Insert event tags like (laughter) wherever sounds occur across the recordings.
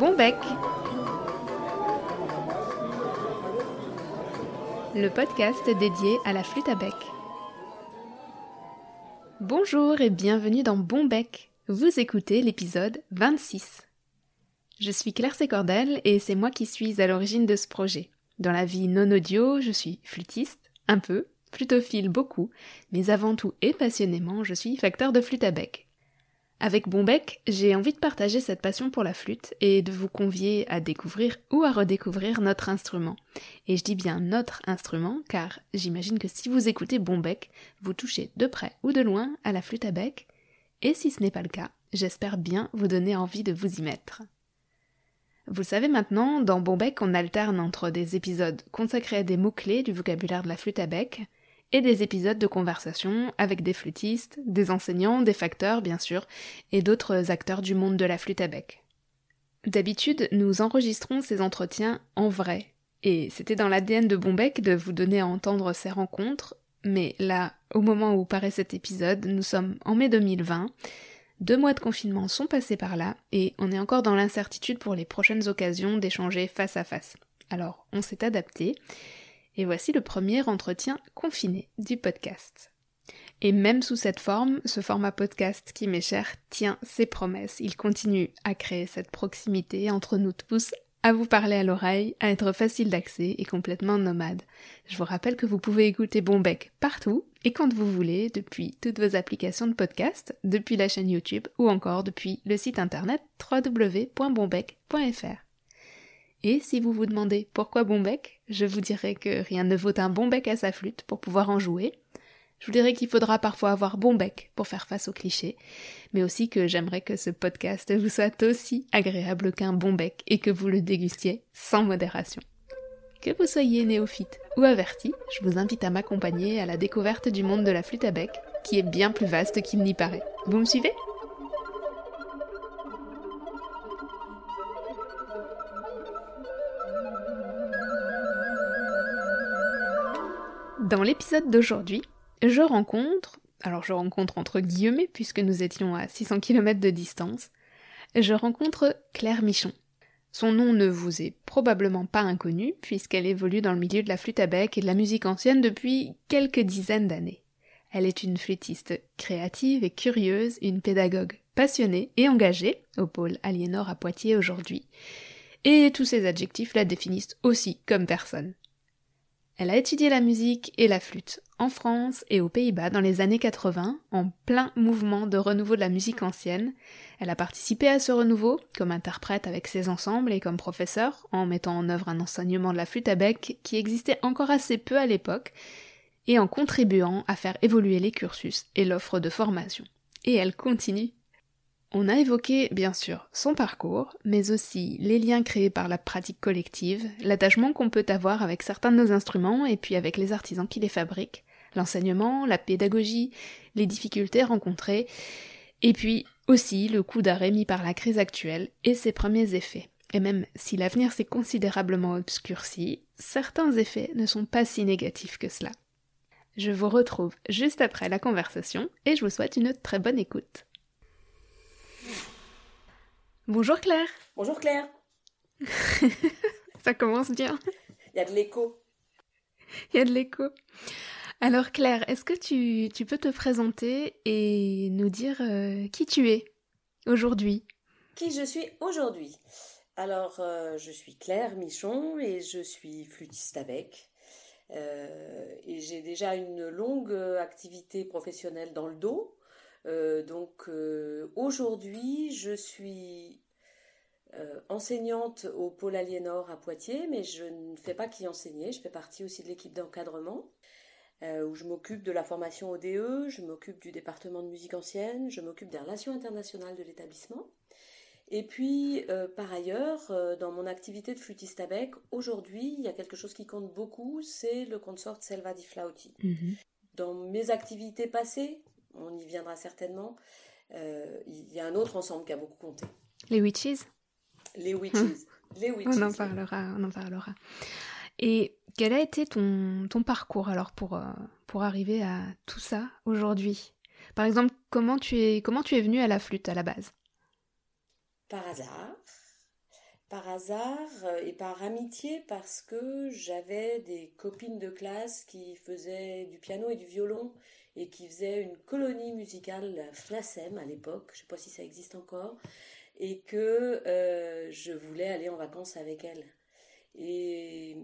Bon bec Le podcast dédié à la flûte à bec. Bonjour et bienvenue dans Bon bec. Vous écoutez l'épisode 26. Je suis Claire Sécordel et c'est moi qui suis à l'origine de ce projet. Dans la vie non audio, je suis flûtiste, un peu, flutophile beaucoup, mais avant tout et passionnément, je suis facteur de flûte à bec. Avec Bonbec, j'ai envie de partager cette passion pour la flûte et de vous convier à découvrir ou à redécouvrir notre instrument. Et je dis bien notre instrument car j'imagine que si vous écoutez Bonbec, vous touchez de près ou de loin à la flûte à bec. Et si ce n'est pas le cas, j'espère bien vous donner envie de vous y mettre. Vous savez maintenant, dans Bonbec, on alterne entre des épisodes consacrés à des mots-clés du vocabulaire de la flûte à bec, et des épisodes de conversation avec des flûtistes, des enseignants, des facteurs bien sûr, et d'autres acteurs du monde de la flûte à bec. D'habitude, nous enregistrons ces entretiens en vrai, et c'était dans l'ADN de Bombec de vous donner à entendre ces rencontres, mais là, au moment où paraît cet épisode, nous sommes en mai 2020, deux mois de confinement sont passés par là, et on est encore dans l'incertitude pour les prochaines occasions d'échanger face à face. Alors, on s'est adapté, et voici le premier entretien confiné du podcast. Et même sous cette forme, ce format podcast qui m'est cher tient ses promesses. Il continue à créer cette proximité entre nous tous, à vous parler à l'oreille, à être facile d'accès et complètement nomade. Je vous rappelle que vous pouvez écouter Bonbec partout et quand vous voulez, depuis toutes vos applications de podcast, depuis la chaîne YouTube ou encore depuis le site internet www.bonbec.fr. Et si vous vous demandez pourquoi bon bec, je vous dirais que rien ne vaut un bon bec à sa flûte pour pouvoir en jouer. Je vous dirais qu'il faudra parfois avoir bon bec pour faire face aux clichés, mais aussi que j'aimerais que ce podcast vous soit aussi agréable qu'un bon bec et que vous le dégustiez sans modération. Que vous soyez néophyte ou averti, je vous invite à m'accompagner à la découverte du monde de la flûte à bec, qui est bien plus vaste qu'il n'y paraît. Vous me suivez? Dans l'épisode d'aujourd'hui, je rencontre, alors je rencontre entre guillemets puisque nous étions à 600 km de distance, je rencontre Claire Michon. Son nom ne vous est probablement pas inconnu puisqu'elle évolue dans le milieu de la flûte à bec et de la musique ancienne depuis quelques dizaines d'années. Elle est une flûtiste créative et curieuse, une pédagogue passionnée et engagée au pôle Aliénor à Poitiers aujourd'hui. Et tous ces adjectifs la définissent aussi comme personne. Elle a étudié la musique et la flûte en France et aux Pays-Bas dans les années 80, en plein mouvement de renouveau de la musique ancienne. Elle a participé à ce renouveau comme interprète avec ses ensembles et comme professeur, en mettant en œuvre un enseignement de la flûte à bec qui existait encore assez peu à l'époque, et en contribuant à faire évoluer les cursus et l'offre de formation. Et elle continue on a évoqué, bien sûr, son parcours, mais aussi les liens créés par la pratique collective, l'attachement qu'on peut avoir avec certains de nos instruments et puis avec les artisans qui les fabriquent, l'enseignement, la pédagogie, les difficultés rencontrées, et puis aussi le coup d'arrêt mis par la crise actuelle et ses premiers effets. Et même si l'avenir s'est considérablement obscurci, certains effets ne sont pas si négatifs que cela. Je vous retrouve juste après la conversation et je vous souhaite une très bonne écoute. Bonjour Claire. Bonjour Claire. (laughs) Ça commence bien. Il y a de l'écho. Il y a de l'écho. Alors Claire, est-ce que tu, peux te présenter et nous dire euh, qui tu es aujourd'hui? Qui je suis aujourd'hui? Alors, euh, je suis Claire Michon et je suis flûtiste avec. Euh, et j'ai déjà une longue activité professionnelle dans le dos. Donc aujourd'hui, je suis euh, enseignante au pôle Aliénor à Poitiers, mais je ne fais pas qu'y enseigner, je fais partie aussi de l'équipe d'encadrement. où je m'occupe de la formation ODE, je m'occupe du département de musique ancienne, je m'occupe des relations internationales de l'établissement. Et puis, par ailleurs, dans mon activité de flûtiste à bec, aujourd'hui, il y a quelque chose qui compte beaucoup, c'est le consort Selva di Flauti. Mhm. Dans mes activités passées, on y viendra certainement. Euh, il y a un autre ensemble qui a beaucoup compté. Les Witches? Les Witches. Les Witches. On en parlera, on en parlera. Et quel a été ton, ton parcours alors pour, euh, pour arriver à tout ça aujourd'hui? Par exemple, comment tu, es, comment tu es venu à la flûte à la base? Par hasard. par hasard et par amitié parce que j'avais des copines de classe qui faisaient du piano et du violon et qui faisaient une colonie musicale FLASEM à l'époque, je ne sais pas si ça existe encore, et que euh, je voulais aller en vacances avec elles. Et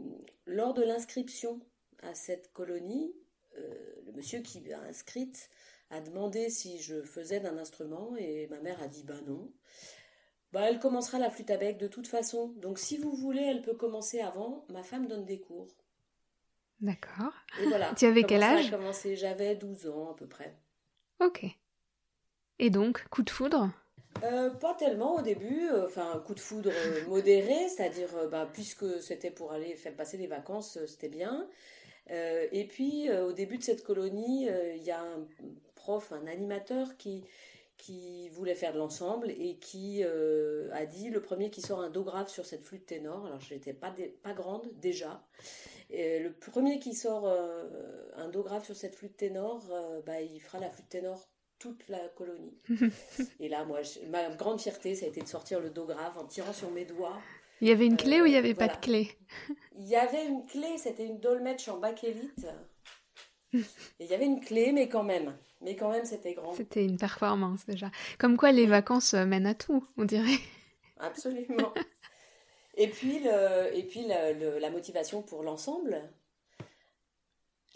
lors de l'inscription à cette colonie, euh, le monsieur qui m'a inscrite a demandé si je faisais d'un instrument et ma mère a dit bah non. Bah, elle commencera la flûte à bec de toute façon. Donc si vous voulez, elle peut commencer avant. Ma femme donne des cours. D'accord. Et voilà. tu avais quel âge? J'avais 12 ans à peu près. Ok. Et donc, coup de foudre? Euh, pas tellement au début, euh, enfin coup de foudre euh, modéré, c'est-à-dire bah, puisque c'était pour aller faire passer des vacances, c'était bien. et puis au début de cette colonie, il y a un prof, un animateur qui, voulait faire de l'ensemble et qui a dit le premier qui sort un do grave sur cette flûte ténor. Alors je n'étais pas, grande déjà. Le premier qui sort un do grave sur cette flûte ténor, bah, il fera la flûte ténor toute la colonie. (laughs) et là, moi, ma grande fierté, ça a été de sortir le do grave en tirant sur mes doigts. Il y avait une clé ou il n'y avait pas de clé? Il y avait une clé, c'était une dolmetsch en bakélite. et il y avait une clé, mais quand même. Mais quand même, c'était grand. C'était une performance déjà. Comme quoi, les vacances euh, mènent à tout, on dirait. Absolument. et puis, le, et puis la motivation pour l'ensemble.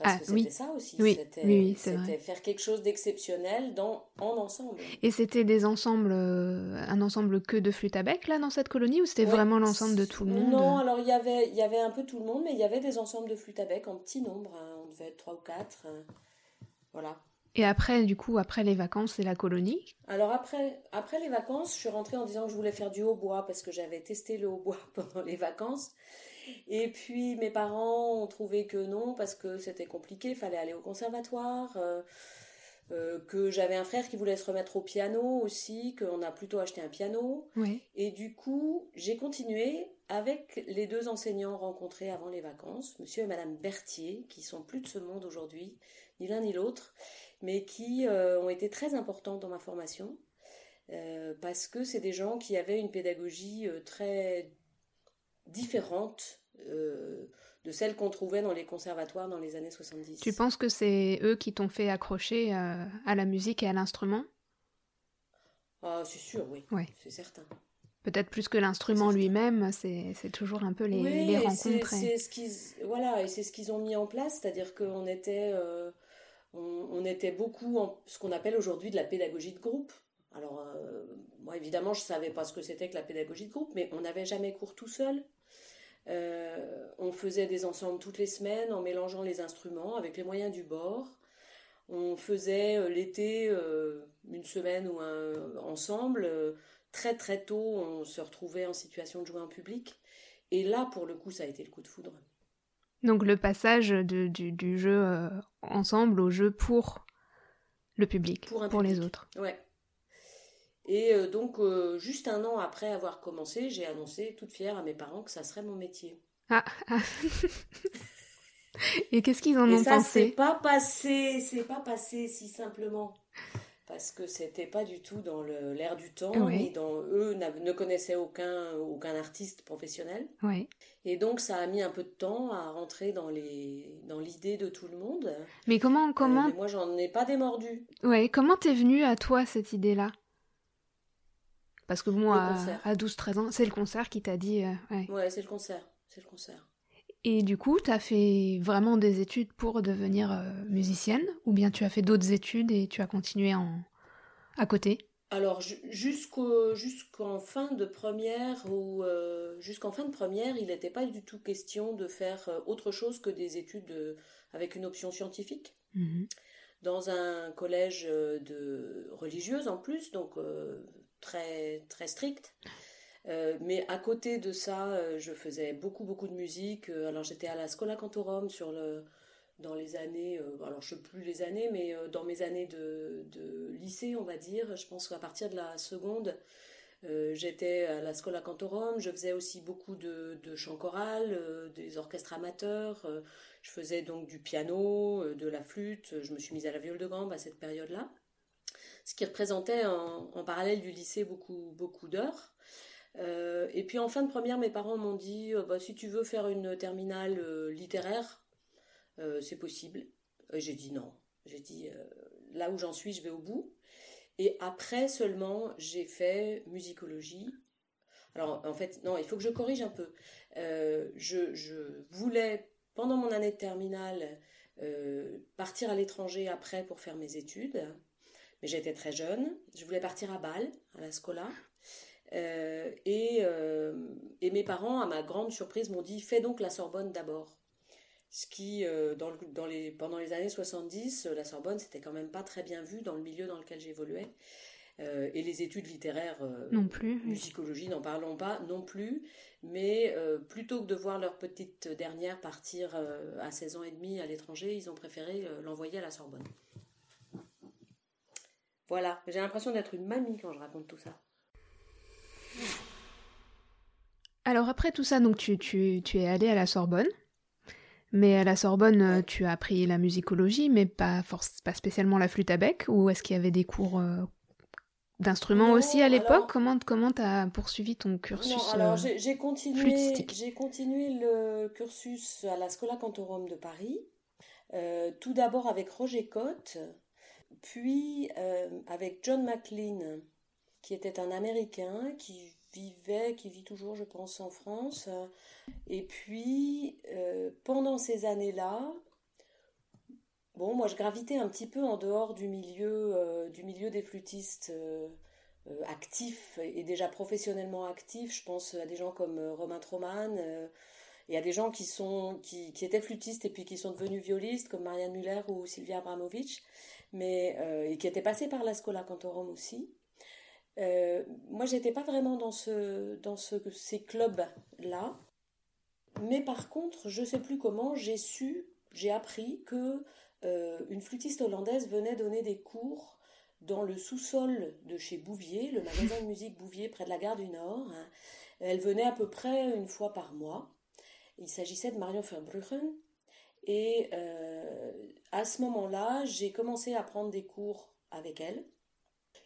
Parce ah, que c'était ça aussi. Oui, oui, c'était faire quelque chose d'exceptionnel dans en ensemble. Et c'était des ensembles, euh, un ensemble que de flûte à bec là dans cette colonie ou c'était vraiment l'ensemble de tout le monde? Non, alors il y avait, il y avait un peu tout le monde, mais il y avait des ensembles de flûte à bec en petit nombre. Hein. on devait être trois ou quatre. Hein. voilà. Et après, du coup, après les vacances, c'est la colonie? Alors après, après les vacances, je suis rentrée en disant que je voulais faire du hautbois parce que j'avais testé le hautbois (laughs) pendant les vacances. Et puis mes parents ont trouvé que non parce que c'était compliqué, il fallait aller au conservatoire, euh, euh, que j'avais un frère qui voulait se remettre au piano aussi, qu'on a plutôt acheté un piano. Et du coup, j'ai continué avec les deux enseignants rencontrés avant les vacances, monsieur et madame Berthier, qui sont plus de ce monde aujourd'hui, ni l'un ni l'autre mais qui euh, ont été très importants dans ma formation, euh, parce que c'est des gens qui avaient une pédagogie très différente de celle qu'on trouvait dans les conservatoires dans les années 70. Tu penses que c'est eux qui t'ont fait accrocher à la musique et à l'instrument? Ah, c'est sûr, oui. C'est certain. Peut-être plus que l'instrument lui-même, c'est toujours un peu les, oui, les rencontres. Ce voilà, et c'est ce qu'ils ont mis en place, c'est-à-dire qu'on était on, était beaucoup en ce qu'on appelle aujourd'hui de la pédagogie de groupe. Alors, euh, moi, évidemment, je ne savais pas ce que c'était que la pédagogie de groupe, mais on n'avait jamais cours tout seul. Euh, on faisait des ensembles toutes les semaines en mélangeant les instruments avec les moyens du bord. On faisait euh, l'été une semaine ou un ensemble. très très tôt, on se retrouvait en situation de jouer en public. Et là, pour le coup, ça a été le coup de foudre. Donc le passage du, jeu euh, ensemble au jeu pour le public, pour, les autres. Ouais. Et euh, donc, euh, juste un an après avoir commencé, j'ai annoncé toute fière à mes parents que ça serait mon métier. Ah, ah. (laughs) Et qu'est-ce qu'ils en Et ont ça, pensé C'est pas passé, c'est pas passé si simplement parce que c'était pas du tout dans l'air du temps, dans eux ne connaissaient aucun aucun artiste professionnel. Et donc ça a mis un peu de temps à rentrer dans les dans l'idée de tout le monde. Mais comment euh, comment Moi j'en ai pas démordu. Ouais, comment t'es venue à toi cette idée là Parce que moi à, 12 13 ans, c'est le concert qui t'a dit euh, ouais. c'est le concert, c'est le concert. Et du coup, tu as fait vraiment des études pour devenir euh, musicienne ou bien tu as fait d'autres études et tu as continué en... à côté? Alors jusqu'en fin de première ou euh, jusqu'en fin de première, il n'était pas du tout question de faire euh, autre chose que des études avec une option scientifique. Mmh Dans un collège de religieuse en plus, donc très très strict. Euh, mais à côté de ça, euh, je faisais beaucoup, beaucoup de musique. Euh, alors j'étais à la Scola Cantorum sur le, dans les années, alors je ne sais plus les années, mais dans mes années de, de, lycée, on va dire. Je pense qu'à partir de la seconde, j'étais à la Scola Cantorum. Je faisais aussi beaucoup de, de chant choral, des orchestres amateurs. je faisais donc du piano, de la flûte. Je me suis mise à la viole de gambe à cette période-là. Ce qui représentait en, parallèle du lycée beaucoup, beaucoup d'heures. et puis en fin de première, mes parents m'ont dit bah, si tu veux faire une terminale littéraire, c'est possible. J'ai dit non. J'ai dit là où j'en suis, je vais au bout. Et après seulement, j'ai fait musicologie. Alors en fait, non, il faut que je corrige un peu. je, je voulais, pendant mon année de terminale, euh, partir à l'étranger après pour faire mes études. Mais j'étais très jeune. Je voulais partir à Bâle, à la Scola. Euh, et, euh, et, mes parents, à ma grande surprise, m'ont dit fais donc la Sorbonne d'abord. Ce qui, dans, dans, les, pendant les années 70, la Sorbonne, c'était quand même pas très bien vu dans le milieu dans lequel j'évoluais. Euh, et les études littéraires, euh, non plus, musicologie, n'en parlons pas non plus. Mais euh, plutôt que de voir leur petite dernière partir à 16 ans et demi à l'étranger, ils ont préféré l'envoyer à la Sorbonne. Voilà, j'ai l'impression d'être une mamie quand je raconte tout ça. Alors après tout ça, donc tu, tu, tu es allée à la Sorbonne. Mais à la Sorbonne, tu as appris la musicologie, mais pas, force, pas spécialement la flûte à bec, ou est-ce qu'il y avait des cours d'instruments aussi à l'époque? Comment comment as poursuivi ton cursus non, alors euh, j'ai continué j'ai continué le cursus à la Scola Cantorum de Paris. Euh, tout d'abord avec Roger Cotte, puis euh, avec John McLean, qui était un Américain qui vivait, qui vit toujours, je pense, en France. Et puis pendant ces années-là, Bon, moi je gravitais un petit peu en dehors du milieu, euh, du milieu des flûtistes euh, euh, actifs et déjà professionnellement actifs. Je pense à des gens comme Romain Troman et à des gens qui, sont, qui, étaient flûtistes et puis qui sont devenus violistes comme Marianne Muller ou Sylvia Abramovic, mais, et qui étaient passés par la Scola Cantorum aussi. moi, j'étais pas vraiment dans, ce, ces clubs-là. Mais par contre, je sais plus comment, j'ai su, j'ai appris que euh, une flûtiste hollandaise venait donner des cours dans le sous-sol de chez Bouvier, le magasin de musique Bouvier près de la gare du Nord. Elle venait à peu près une fois par mois. Il s'agissait de Marion Verbruggen. Et euh, à ce moment-là, j'ai commencé à prendre des cours avec elle.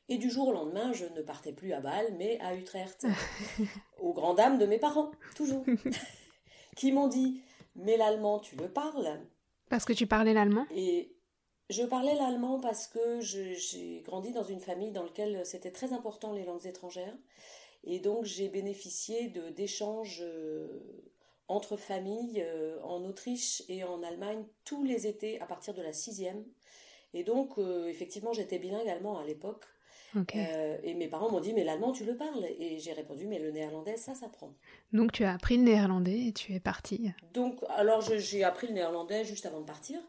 Et du jour au lendemain, je ne partais plus à Bâle, mais à Utrecht, (laughs) aux grandes dames de mes parents, toujours, (laughs) qui m'ont dit Mais l'allemand, tu le parles? Parce que tu parlais l'allemand? Et je parlais l'allemand parce que j'ai grandi dans une famille dans laquelle c'était très important les langues étrangères. Et donc j'ai bénéficié d'échanges euh, entre familles euh, en Autriche et en Allemagne tous les étés à partir de la sixième. Et donc euh, effectivement j'étais bilingue allemand à l'époque. et mes parents m'ont dit mais l'allemand tu le parles et j'ai répondu mais le néerlandais ça s'apprend. Donc tu as appris le néerlandais et tu es partie. Donc alors j'ai appris le néerlandais juste avant de partir,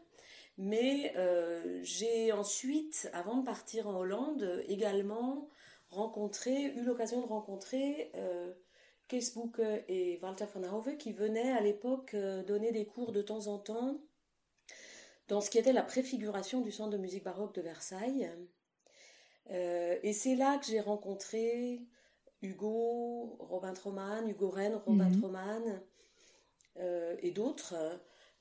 mais euh, j'ai ensuite, avant de partir en Hollande, également rencontré, eu l'occasion de rencontrer euh, Kees et Walter van Hove qui venaient à l'époque euh, donner des cours de temps en temps dans ce qui était la préfiguration du centre de musique baroque de Versailles. Euh, et c'est là que j'ai rencontré Hugo, Robin Troman, Hugo Rennes, Robin mhm. Troman euh, et d'autres.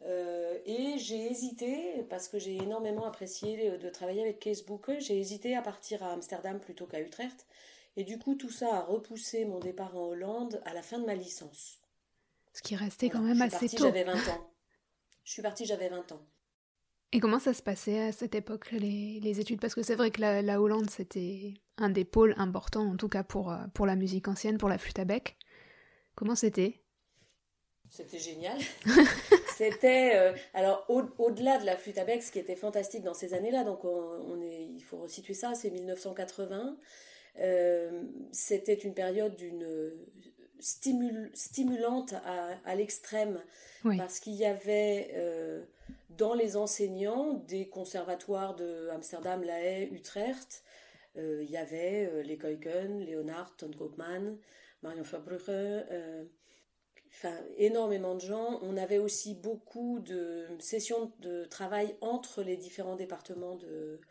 Euh, et j'ai hésité, parce que j'ai énormément apprécié de travailler avec Kees j'ai hésité à partir à Amsterdam plutôt qu'à Utrecht. Et du coup, tout ça a repoussé mon départ en Hollande à la fin de ma licence. Ce qui restait quand même assez tôt. J'avais 20 ans. Je suis partie, j'avais 20 ans. Et comment ça se passait à cette époque, les, les études? Parce que c'est vrai que la, Hollande, c'était un des pôles importants, en tout cas pour, euh, pour la musique ancienne, pour la flûte à bec. Comment c'était? C'était génial. (laughs) c'était. Euh, alors, au-delà de la flûte à bec, ce qui était fantastique dans ces années-là, donc on, est, il faut resituer ça, c'est 1980. Euh, c'était une période d'une stimulante à, à l'extrême, parce qu'il y avait dans les enseignants des conservatoires de Amsterdam, La Haye, Utrecht, euh, il y avait euh, les Keuken, Leonard, Ton Koopman, Marion Verbrugge, euh, enfin énormément de gens. On avait aussi beaucoup de sessions de travail entre les différents départements de,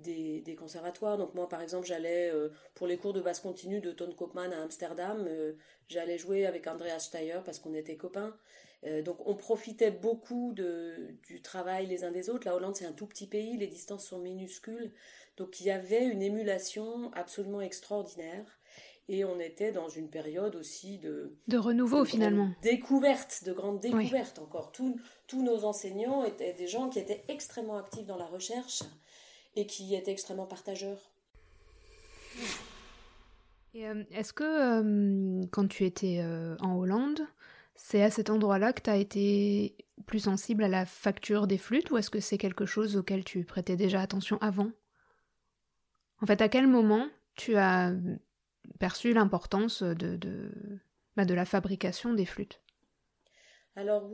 des, des, conservatoires. Donc moi, par exemple, j'allais pour les cours de basse continue de Ton Koopman à Amsterdam, j'allais jouer avec Andreas Steyer parce qu'on était copains. Euh, donc on profitait beaucoup de, du travail les uns des autres. La Hollande c'est un tout petit pays, les distances sont minuscules, donc il y avait une émulation absolument extraordinaire. Et on était dans une période aussi de... De renouveau finalement. Découverte, de grande découverte encore. Tous, tous nos enseignants étaient des gens qui étaient extrêmement actifs dans la recherche et qui étaient extrêmement partageurs. Euh, est-ce que euh, quand tu étais euh, en Hollande, c'est à cet endroit-là que tu as été plus sensible à la facture des flûtes ou est-ce que c'est quelque chose auquel tu prêtais déjà attention avant? En fait, à quel moment tu as perçu l'importance de, de, bah, de la fabrication des flûtes? Alors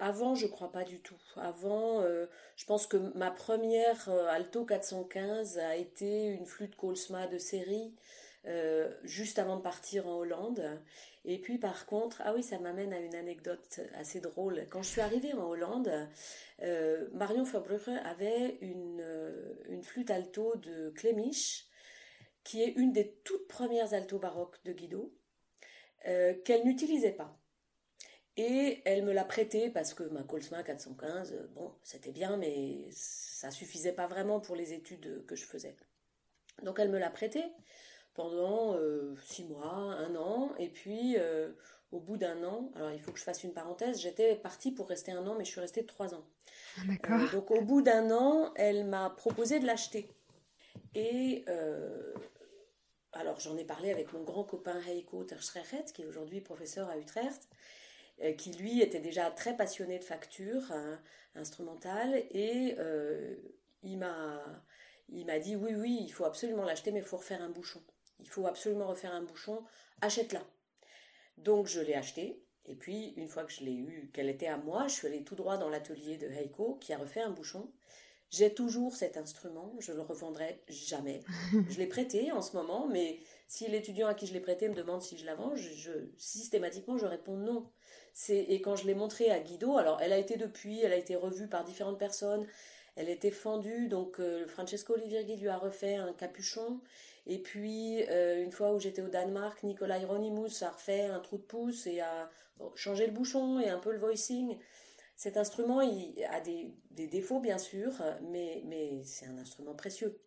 avant, je crois pas du tout. Avant, je pense que ma première Alto 415 a été une flûte Colsma de série euh, juste avant de partir en Hollande. Et puis par contre, ah oui, ça m'amène à une anecdote assez drôle. Quand je suis arrivée en Hollande, euh, Marion Verbrugge avait une, euh, flûte alto de Clémiche, qui est une des toutes premières altos baroques de Guido, qu'elle n'utilisait pas. Et elle me l'a prêtée parce que ma Colsma 415, bon, c'était bien, mais ça suffisait pas vraiment pour les études que je faisais. Donc elle me l'a prêtée pendant euh, six mois, un an, et puis euh, au bout d'un an, alors il faut que je fasse une parenthèse, j'étais partie pour rester un an, mais je suis restée trois ans. Ah, euh, donc au bout d'un an, elle m'a proposé de l'acheter. Et alors j'en ai parlé avec mon grand copain Heiko Terschrechet, qui est aujourd'hui professeur à Utrecht, qui lui était déjà très passionné de facture hein, instrumentale, et il m'a il m'a dit oui oui il faut absolument l'acheter mais il faut refaire un bouchon il faut absolument refaire un bouchon, achète-la. Donc je l'ai acheté, et puis une fois que je l'ai eu, qu'elle était à moi, je suis allée tout droit dans l'atelier de Heiko qui a refait un bouchon. J'ai toujours cet instrument, je le revendrai jamais. (laughs) je l'ai prêté en ce moment, mais si l'étudiant à qui je l'ai prêté me demande si je la vends, je, systématiquement je réponds non. Et quand je l'ai montré à Guido, alors elle a été depuis, elle a été revue par différentes personnes, elle était fendue, donc euh, Francesco Olivirghi lui a refait un capuchon et puis, euh, une fois où j'étais au Danemark, Nicolas Hieronymus a refait un trou de pouce et a changé le bouchon et un peu le voicing. Cet instrument il a des, défauts, bien sûr, mais, mais c'est un instrument précieux.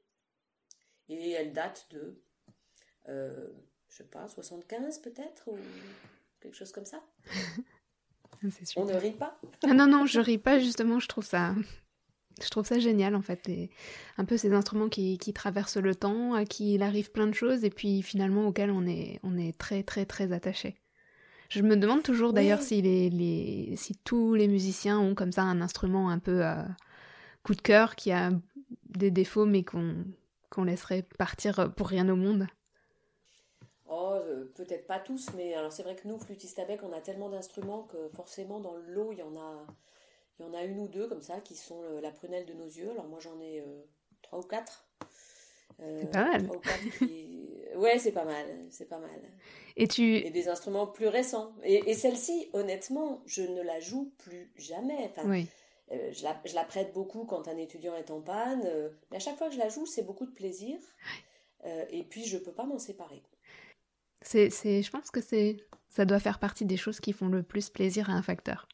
Et elle date de, euh, je sais pas, 75 peut-être, ou quelque chose comme ça. (laughs) On ne rit pas. (laughs) ah non, non, je ris pas, justement, je trouve ça je trouve ça génial en fait, un peu ces instruments qui, traversent le temps, à qui il arrive plein de choses et puis finalement auxquels on est, on est très très très attaché. Je me demande toujours d'ailleurs si, les, si tous les musiciens ont comme ça un instrument un peu euh, coup de cœur qui a des défauts mais qu'on laisserait partir pour rien au monde. Oh, euh, peut-être pas tous, mais alors c'est vrai que nous, flûtistes à bec, on a tellement d'instruments que forcément dans le lot, il y en a, il y en a une ou deux comme ça qui sont euh, la prunelle de nos yeux. Alors moi j'en ai euh, trois ou quatre. Euh, c'est pas mal. Ouais, c'est pas mal, c'est pas mal. Et tu et des instruments plus récents. Et, celle-ci, honnêtement, je ne la joue plus jamais. Enfin, oui. je, la, je, la, prête beaucoup quand un étudiant est en panne, mais à chaque fois que je la joue, c'est beaucoup de plaisir. et puis je peux pas m'en séparer. C'est, c'est, je pense que c'est, ça doit faire partie des choses qui font le plus plaisir à un facteur.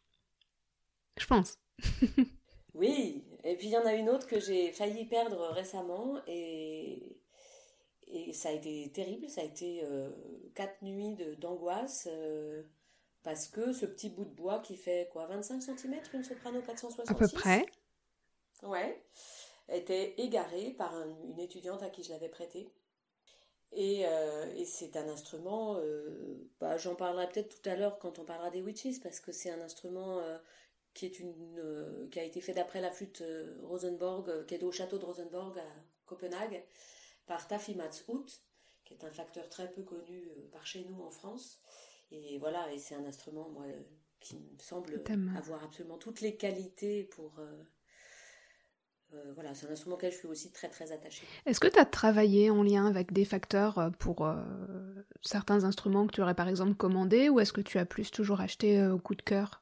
Je pense. (laughs) oui, et puis il y en a une autre que j'ai failli perdre récemment et, et ça a été terrible. Ça a été euh, quatre nuits d'angoisse euh, parce que ce petit bout de bois qui fait quoi 25 cm, une soprano 466 À peu près. Ouais, était égaré par une étudiante à qui je l'avais prêté. Et, euh, et c'est un instrument, bah, j'en parlerai peut-être tout à l'heure quand on parlera des witches, parce que c'est un instrument qui, est une, euh, qui a été fait d'après la flûte euh, Rosenborg, euh, qui est au château de Rosenborg à Copenhague, par Taffy Matshout, qui est un facteur très peu connu par chez nous en France. Et voilà, et c'est un instrument, moi, qui me semble avoir absolument toutes les qualités pour. Voilà, c'est un instrument auquel je suis aussi très très attachée. Est-ce que tu as travaillé en lien avec des facteurs pour certains instruments que tu aurais par exemple commandés ou est-ce que tu as plus toujours acheté au coup de cœur?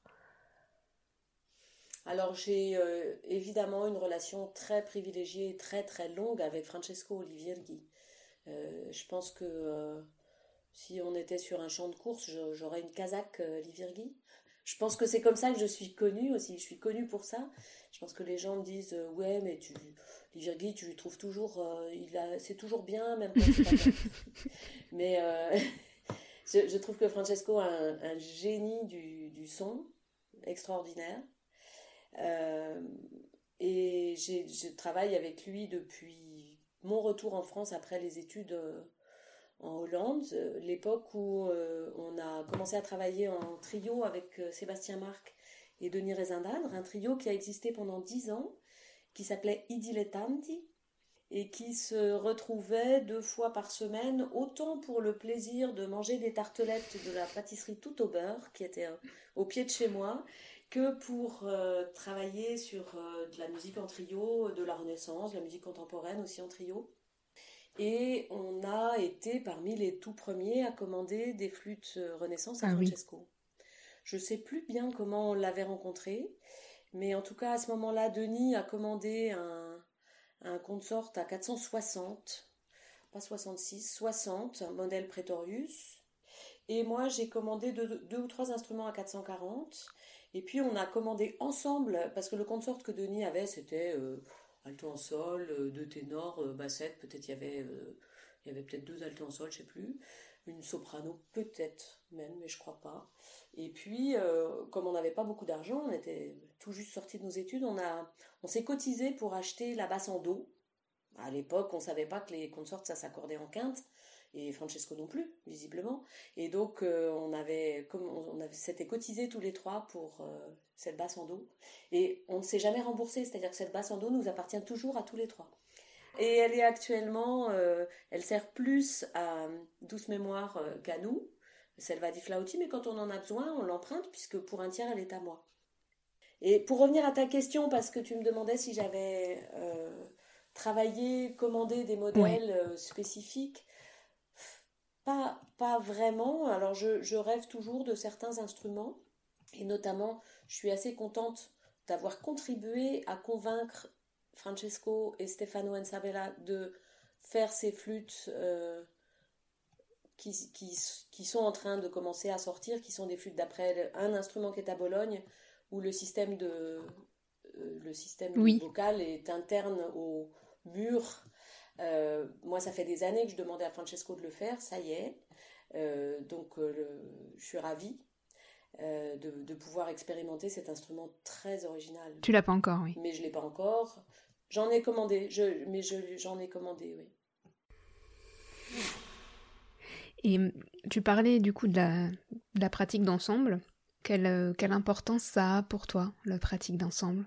Alors j'ai euh, évidemment une relation très privilégiée, très très longue avec Francesco Olivierghi. Euh, je pense que euh, si on était sur un champ de course, j'aurais une casaque Olivierghi. Je pense que c'est comme ça que je suis connue aussi. Je suis connue pour ça. Je pense que les gens me disent euh, ouais mais tu Virgile tu lui trouves toujours euh, c'est toujours bien même quand pas (laughs) mais euh, (laughs) je, trouve que Francesco a un, génie du, du, son extraordinaire. et je travaille avec lui depuis mon retour en France après les études en Hollande, l'époque où on a commencé à travailler en trio avec Sébastien Marc et Denis Rezindadre, un trio qui a existé pendant dix ans, qui s'appelait I Dilettanti, et qui se retrouvait deux fois par semaine, autant pour le plaisir de manger des tartelettes de la pâtisserie tout au beurre, qui était euh, au pied de chez moi, que pour euh, travailler sur euh, de la musique en trio, de la Renaissance, de la musique contemporaine aussi en trio. Et on a été parmi les tout premiers à commander des flûtes Renaissance à ah Francesco. Je sais plus bien comment on l'avait rencontré, mais en tout cas à ce moment-là, Denis a commandé un, un consort à 460, pas 66, 60, un modèle Pretorius. Et moi, j'ai commandé deux, ou trois instruments à 440. Et puis, on a commandé ensemble, parce que le consort que Denis avait, c'était euh, alto en sol, euh, deux ténors, euh, bassette, peut-être il y avait, y avait peut-être deux altos en sol, je sais plus une soprano peut-être même, mais je crois pas. Et puis, euh, comme on n'avait pas beaucoup d'argent, on était tout juste sorti de nos études, on a, on s'est cotisé pour acheter la basse en do. À l'époque, on savait pas que les consorts ça s'accordait en quinte et Francesco non plus, visiblement. Et donc, euh, on avait, comme on avait, s'était cotisé tous les trois pour euh, cette basse en do. Et on ne s'est jamais remboursé, c'est-à-dire que cette basse en do nous appartient toujours à tous les trois. Et elle est actuellement, euh, elle sert plus à douce mémoire euh, qu'à nous, Selva di Flauti, mais quand on en a besoin, on l'emprunte puisque pour un tiers, elle est à moi. Et pour revenir à ta question, parce que tu me demandais si j'avais euh, travaillé, commandé des modèles spécifiques, pas, pas vraiment. Alors je, je rêve toujours de certains instruments, et notamment, je suis assez contente d'avoir contribué à convaincre Francesco et Stefano Ensabella de faire ces flûtes euh, qui, qui, sont en train de commencer à sortir, qui sont des flûtes d'après un instrument qui est à Bologne, où le système, de, euh, le système vocal est interne au mur. Euh, moi, ça fait des années que je demandais à Francesco de le faire, ça y est. donc, je suis ravie. de, de, pouvoir expérimenter cet instrument très original. Tu l'as pas encore, oui. Mais je l'ai pas encore. J'en ai commandé, je, mais j'en ai commandé, oui. Et hum, tu parlais du coup de la, de la pratique d'ensemble. Quelle, euh, quelle, importance ça a pour toi, la pratique d'ensemble?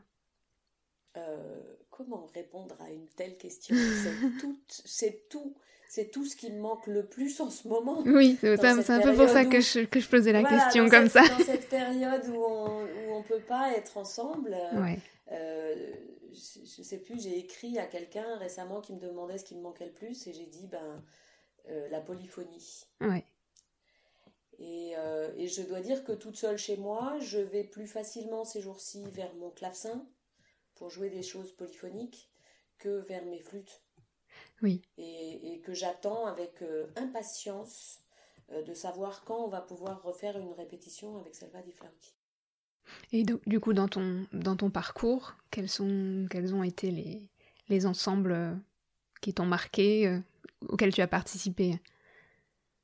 Euh, Comment répondre à une telle question? (laughs) C'est tout, c'est tout ce qui me manque le plus en ce moment. Oui, c'est un peu pour ça que, je, que je posais la question comme ça. Dans cette période où on ne peut pas être ensemble, ouais. euh, je, sais plus, j'ai écrit à quelqu'un récemment qui me demandait ce qui me manquait le plus et j'ai dit ben euh, la polyphonie. Ouais. Et, euh, et, je dois dire que toute seule chez moi, je vais plus facilement ces jours-ci vers mon clavecin pour jouer des choses polyphoniques que vers mes flûtes. Oui. Et, et que j'attends avec euh, impatience de savoir quand on va pouvoir refaire une répétition avec Selva di Flauti. Et donc, du coup, dans ton, dans ton parcours, quels, sont, quels ont été les, les ensembles euh, qui t'ont marqué, euh, auxquels tu as participé?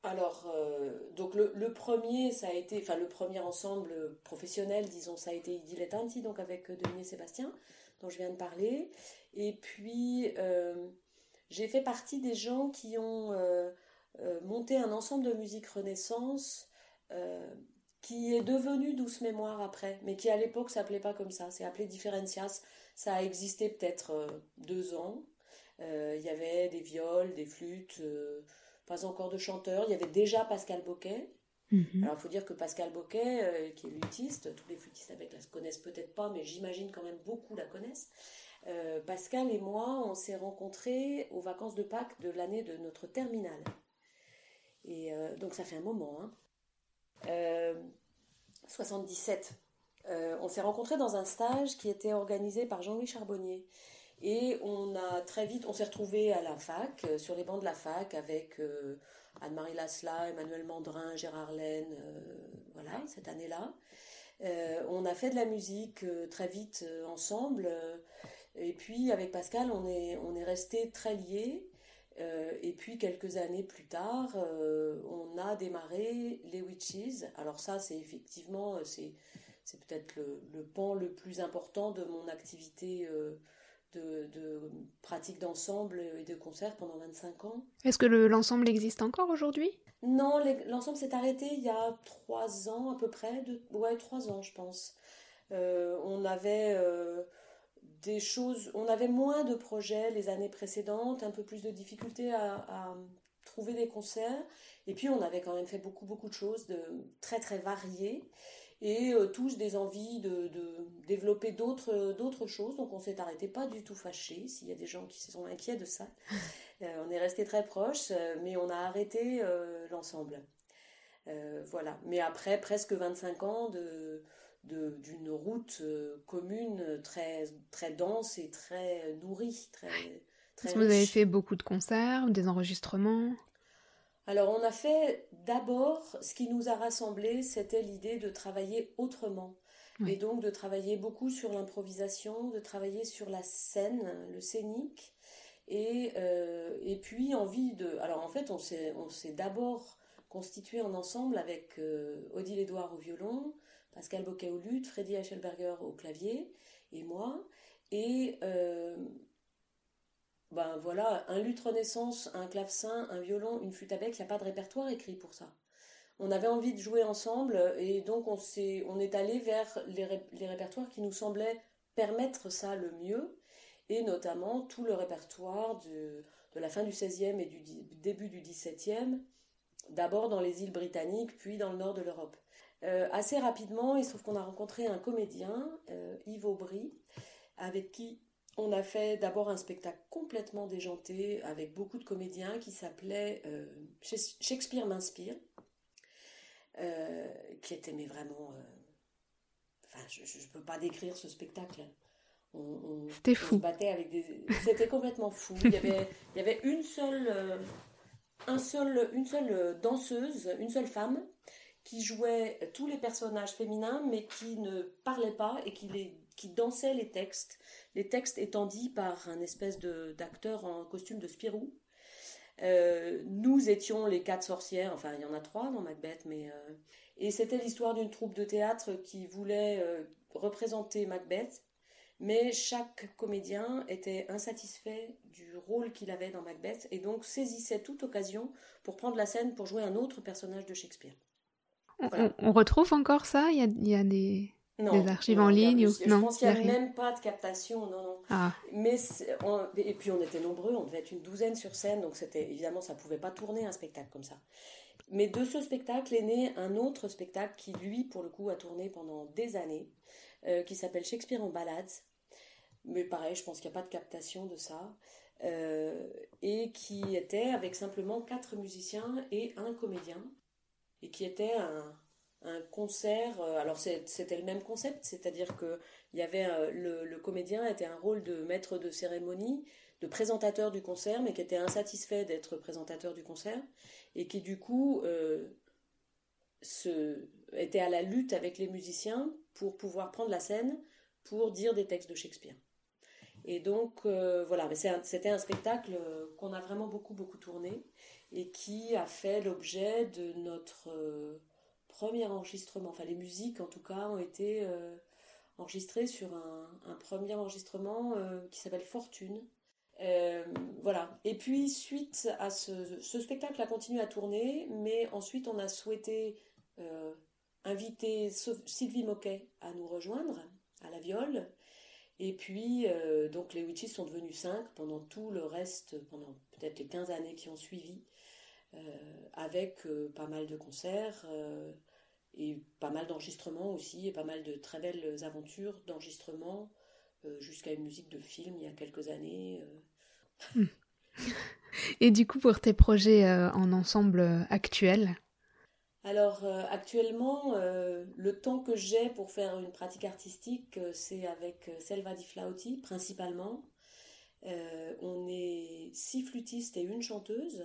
Alors, euh, donc le, le, premier, ça a été, enfin le premier ensemble professionnel, disons, ça a été Dilettanti, donc avec Denis et Sébastien, dont je viens de parler. Et puis, j'ai fait partie des gens qui ont monté un ensemble de musique renaissance qui est devenu Douce Mémoire après, mais qui à l'époque s'appelait pas comme ça, c'est appelé Differentias. Ça a existé peut-être euh, deux ans. Euh, il y avait des viols, des flûtes, euh, pas encore de chanteurs. Il y avait déjà Pascal Boquet. Mhm. Alors il faut dire que Pascal Boquet, qui est luthiste, tous les flûtistes avec la connaissent peut-être pas, mais j'imagine quand même beaucoup la connaissent. Pascal et moi, on s'est rencontrés aux vacances de Pâques de l'année de notre terminale. Et donc ça fait un moment. Hein. 77. Euh, euh, on s'est rencontrés dans un stage qui était organisé par Jean-Louis Charbonnier. Et on a très vite, on s'est retrouvés à la fac, euh, sur les bancs de la fac, avec Anne-Marie Lasla, Emmanuel Mandrin, Gérard Laine, voilà, cette année-là. on a fait de la musique très vite ensemble. et puis avec Pascal, on est, on est resté très liés. et puis quelques années plus tard, on a démarré les Witches. Alors ça, c'est effectivement, c'est, c'est peut-être le, le, pan le plus important de mon activité de, pratique d'ensemble et de concert pendant 25 ans. Est-ce que l'ensemble existe encore aujourd'hui? Non, l'ensemble s'est arrêté il y a trois ans à peu près, de, ouais, trois ans je pense. Euh, on avait euh, des choses, on avait moins de projets les années précédentes, un peu plus de difficultés à, à trouver des concerts, et puis on avait quand même fait beaucoup beaucoup de choses de très très variées et euh, tous des envies de, développer d'autres d'autres choses. Donc on s'est arrêté pas du tout fâché. S'il y a des gens qui se sont inquiets de ça, (laughs) euh, on est resté très proches, euh, mais on a arrêté l'ensemble. voilà. Mais après presque 25 ans de d'une route commune très très dense et très nourrie, très, très Vous avez fait beaucoup de concerts, des enregistrements alors on a fait d'abord, ce qui nous a rassemblés, c'était l'idée de travailler autrement. Et donc de travailler beaucoup sur l'improvisation, de travailler sur la scène, le scénique. Et, euh, et puis envie de... Alors en fait, on s'est d'abord constitué en ensemble avec euh, Odile Edouard au violon, Pascal Boquet au luth, Freddy Eichelberger au clavier et moi. Et euh, ben voilà, un luth renaissance, un clavecin, un violon, une flûte à bec, il n'y a pas de répertoire écrit pour ça. On avait envie de jouer ensemble et donc on, est, on est allé vers les, répertoires qui nous semblaient permettre ça le mieux et notamment tout le répertoire de, la fin du XVIe et du début du XVIIe, d'abord dans les îles britanniques puis dans le nord de l'Europe. Euh, assez rapidement, il se trouve qu'on a rencontré un comédien, euh, Yves Aubry, avec qui on a fait d'abord un spectacle complètement déjanté avec beaucoup de comédiens qui s'appelait euh, Shakespeare m'inspire, euh, qui était mais vraiment. Euh, enfin, je ne peux pas décrire ce spectacle. C'était fou. battait avec des. C'était complètement fou. Il y avait, il y avait une seule, un seul, une seule danseuse, une seule femme qui jouait tous les personnages féminins, mais qui ne parlait pas et qui les qui dansait les textes, les textes étant dits par un espèce d'acteur en costume de Spirou. Euh, nous étions les quatre sorcières, enfin il y en a trois dans Macbeth, mais euh, et c'était l'histoire d'une troupe de théâtre qui voulait euh, représenter Macbeth, mais chaque comédien était insatisfait du rôle qu'il avait dans Macbeth et donc saisissait toute occasion pour prendre la scène pour jouer un autre personnage de Shakespeare. On, retrouve encore ça? Il il y a des des archives en ligne Je, non, pense qu'il n'y a, même pas de captation, non, non. Ah. Mais et puis on était nombreux, on devait être une douzaine sur scène, donc c'était évidemment ça pouvait pas tourner un spectacle comme ça. Mais de ce spectacle est né un autre spectacle qui lui pour le coup a tourné pendant des années, euh, qui s'appelle Shakespeare en balades. Mais pareil, je pense qu'il n'y a pas de captation de ça. Euh, et qui était avec simplement quatre musiciens et un comédien, et qui était un, un concert. Euh, alors c'était le même concept, c'est-à-dire que il y avait euh, le, comédien était un rôle de maître de cérémonie, de présentateur du concert, mais qui était insatisfait d'être présentateur du concert et qui du coup euh, était à la lutte avec les musiciens pour pouvoir prendre la scène pour dire des textes de Shakespeare. Et donc voilà, mais c'était un, spectacle qu'on a vraiment beaucoup beaucoup tourné et qui a fait l'objet de notre premier enregistrement, enfin les musiques en tout cas, ont été euh, enregistrées sur un, premier enregistrement euh, qui s'appelle Fortune. Euh, voilà. Et puis suite à ce, spectacle a continué à tourner, mais ensuite on a souhaité inviter Sylvie Moquet à nous rejoindre à la viole. Et puis, donc les Witches sont devenus cinq pendant tout le reste, pendant peut-être les 15 années qui ont suivi. Avec pas mal de concerts et pas mal d'enregistrements aussi, et pas mal de très belles aventures d'enregistrement jusqu'à une musique de film il y a quelques années. (laughs) Et du coup, pour tes projets en ensemble actuels? Alors, actuellement, le temps que j'ai pour faire une pratique artistique, c'est avec Selva Di Flauti, principalement. on est six flûtistes et une chanteuse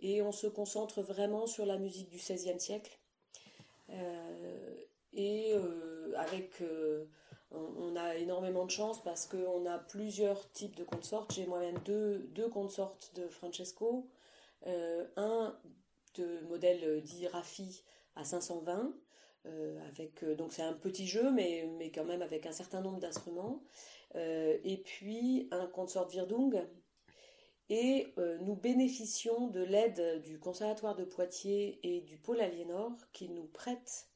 et on se concentre vraiment sur la musique du XVIe siècle. Euh, et avec on, a énormément de chance parce qu'on a plusieurs types de consorts. J'ai moi-même deux, deux de Francesco. un de modèle dit Raffi à 520. avec, donc c'est un petit jeu, mais, mais quand même avec un certain nombre d'instruments. et puis un consort Virdung et euh, nous bénéficions de l'aide du Conservatoire de Poitiers et du Pôle Aliénor qui nous prêtent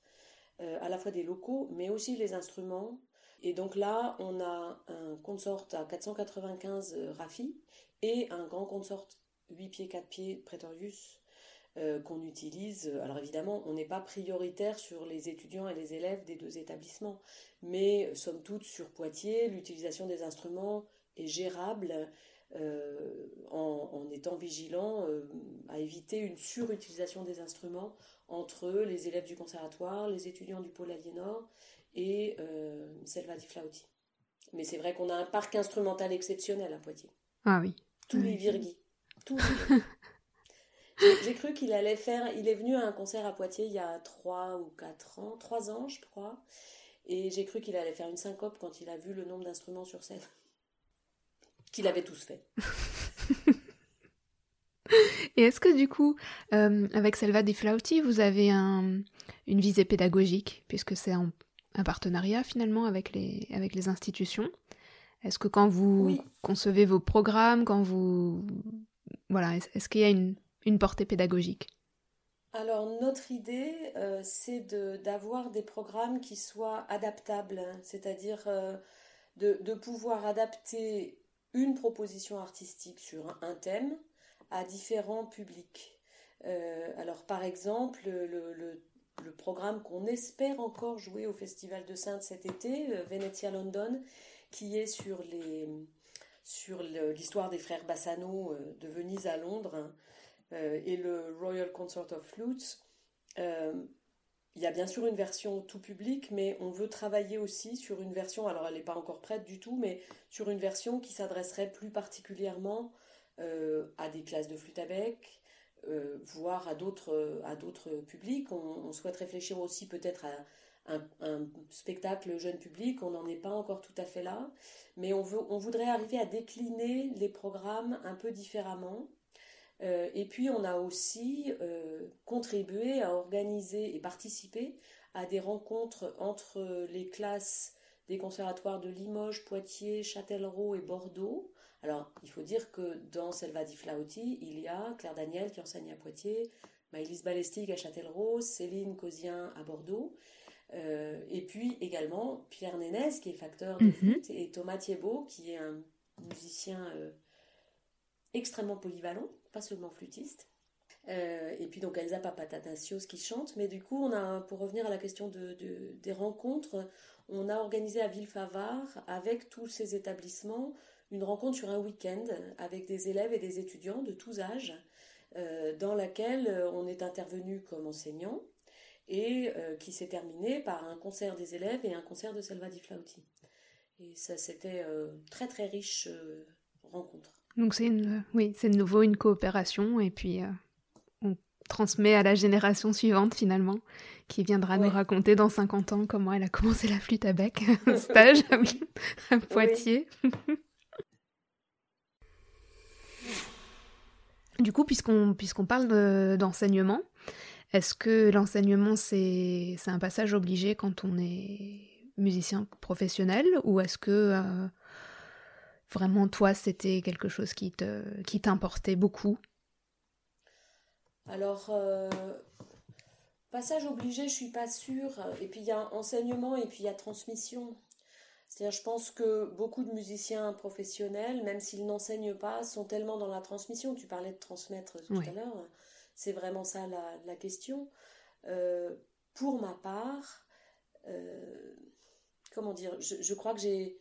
euh, à la fois des locaux mais aussi les instruments. Et donc là, on a un consort à 495 euh, Rafi et un grand consort 8 pieds 4 pieds Pretorius qu'on utilise. Alors évidemment, on n'est pas prioritaire sur les étudiants et les élèves des deux établissements, mais somme toute sur Poitiers, l'utilisation des instruments est gérable euh, en, étant vigilant euh, à éviter une surutilisation des instruments entre les élèves du conservatoire, les étudiants du pôle Aliénor et euh, Selva di Flauti. Mais c'est vrai qu'on a un parc instrumental exceptionnel à Poitiers. Ah oui. Tous les virgis. Tous (laughs) J'ai cru qu'il allait faire. Il est venu à un concert à Poitiers il y a 3 ou 4 ans, 3 ans, je crois. Et j'ai cru qu'il allait faire une syncope quand il a vu le nombre d'instruments sur scène qu'il avait tous fait. (laughs) Et est-ce que du coup, euh, avec Selva di Flauti, vous avez un, une visée pédagogique, puisque c'est un, partenariat finalement avec les, avec les institutions? Est-ce que quand vous concevez vos programmes, quand vous... Voilà, est-ce qu'il y a une, une, portée pédagogique? Alors notre idée, euh, c'est d'avoir des programmes qui soient adaptables, c'est-à-dire euh, de, de, pouvoir adapter une proposition artistique sur un thème à différents publics. Euh, alors par exemple, le, programme qu'on espère encore jouer au Festival de Sainte cet été, euh, Venezia London, qui est sur les sur l'histoire des frères Bassano euh, de Venise à Londres et le Royal Consort of Flutes. Il y a bien sûr une version tout public, mais on veut travailler aussi sur une version, alors elle n'est pas encore prête du tout, mais sur une version qui s'adresserait plus particulièrement euh, à des classes de flûte à bec, euh, voire à d'autres, à d'autres publics. On, souhaite réfléchir aussi peut-être à un, spectacle jeune public, on n'en est pas encore tout à fait là, mais on, veut, on voudrait arriver à décliner les programmes un peu différemment euh, et puis on a aussi euh, contribué à organiser et participer à des rencontres entre les classes des conservatoires de Limoges, Poitiers, Châtellerault et Bordeaux. Alors, il faut dire que dans Selva di Flauti, il y a Claire Daniel qui enseigne à Poitiers, Maëlys Balestique à Châtellerault, Céline Cosien à Bordeaux, euh, et puis également Pierre Nénès qui est facteur de flûte et Thomas Thiebaud qui est un musicien extrêmement polyvalent pas seulement flûtiste. Euh, et puis donc Elsa Papatanasios qui chante. Mais du coup, on a, pour revenir à la question de, des rencontres, on a organisé à Villefavard, avec tous ces établissements, une rencontre sur un week-end avec des élèves et des étudiants de tous âges, euh, dans laquelle on est intervenu comme enseignant et euh, qui s'est terminé par un concert des élèves et un concert de Selva di Flauti. Et ça, c'était très très riche rencontre. Donc c'est une, oui, c'est de nouveau une coopération et puis euh, on transmet à la génération suivante finalement qui viendra nous raconter dans 50 ans comment elle a commencé la flûte à bec, (laughs) stage à Poitiers. (laughs) du coup, puisqu'on puisqu'on parle d'enseignement, est-ce que l'enseignement c'est un passage obligé quand on est musicien professionnel ou est-ce que euh, Vraiment, toi, c'était quelque chose qui te, qui t'importait beaucoup? Alors, euh, passage obligé, je suis pas sûre. Et puis il y a enseignement et puis il y a transmission. C'est-à-dire, je pense que beaucoup de musiciens professionnels, même s'ils n'enseignent pas, sont tellement dans la transmission. Tu parlais de transmettre tout à l'heure. C'est vraiment ça la, question. Euh, pour ma part, euh, comment dire, je crois que j'ai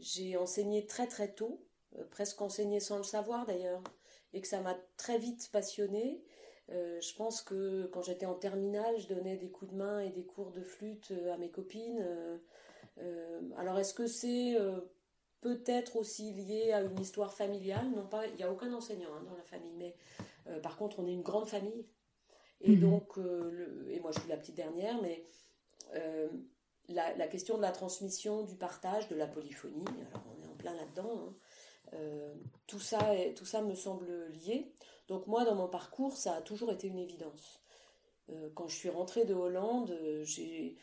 j'ai enseigné très très tôt, euh, presque enseigné sans le savoir d'ailleurs, et que ça m'a très vite passionnée. Euh, je pense que quand j'étais en terminale, je donnais des coups de main et des cours de flûte euh, à mes copines. alors est-ce que c'est peut-être aussi lié à une histoire familiale? Non, pas. Il n'y a aucun enseignant hein, dans la famille, mais par contre, on est une grande famille. Et mhm. donc, et moi je suis la petite dernière, mais la, question de la transmission, du partage, de la polyphonie, alors on est en plein là-dedans, hein. tout, ça tout ça me semble lié. Donc moi, dans mon parcours, ça a toujours été une évidence. quand je suis rentrée de Hollande, j'ai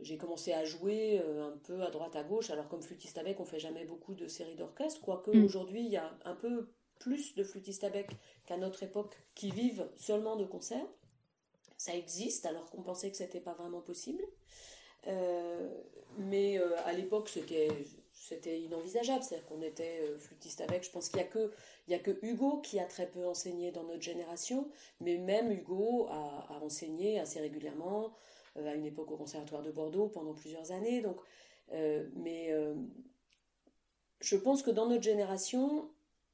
j'ai commencé à jouer un peu à droite à gauche. Alors comme flûtiste avec, on fait jamais beaucoup de séries d'orchestre, quoique mm. aujourd'hui il y a un peu plus de flûtistes avec qu'à notre époque qui vivent seulement de concerts. Ça existe, alors qu'on pensait que c'était pas vraiment possible. Euh, mais euh, à l'époque, c'était c'était inenvisageable, c'est-à-dire qu'on était euh, flûtiste avec. Je pense qu'il y a que a que Hugo qui a très peu enseigné dans notre génération, mais même Hugo a, a enseigné assez régulièrement à une époque au conservatoire de Bordeaux pendant plusieurs années. Donc, mais je pense que dans notre génération,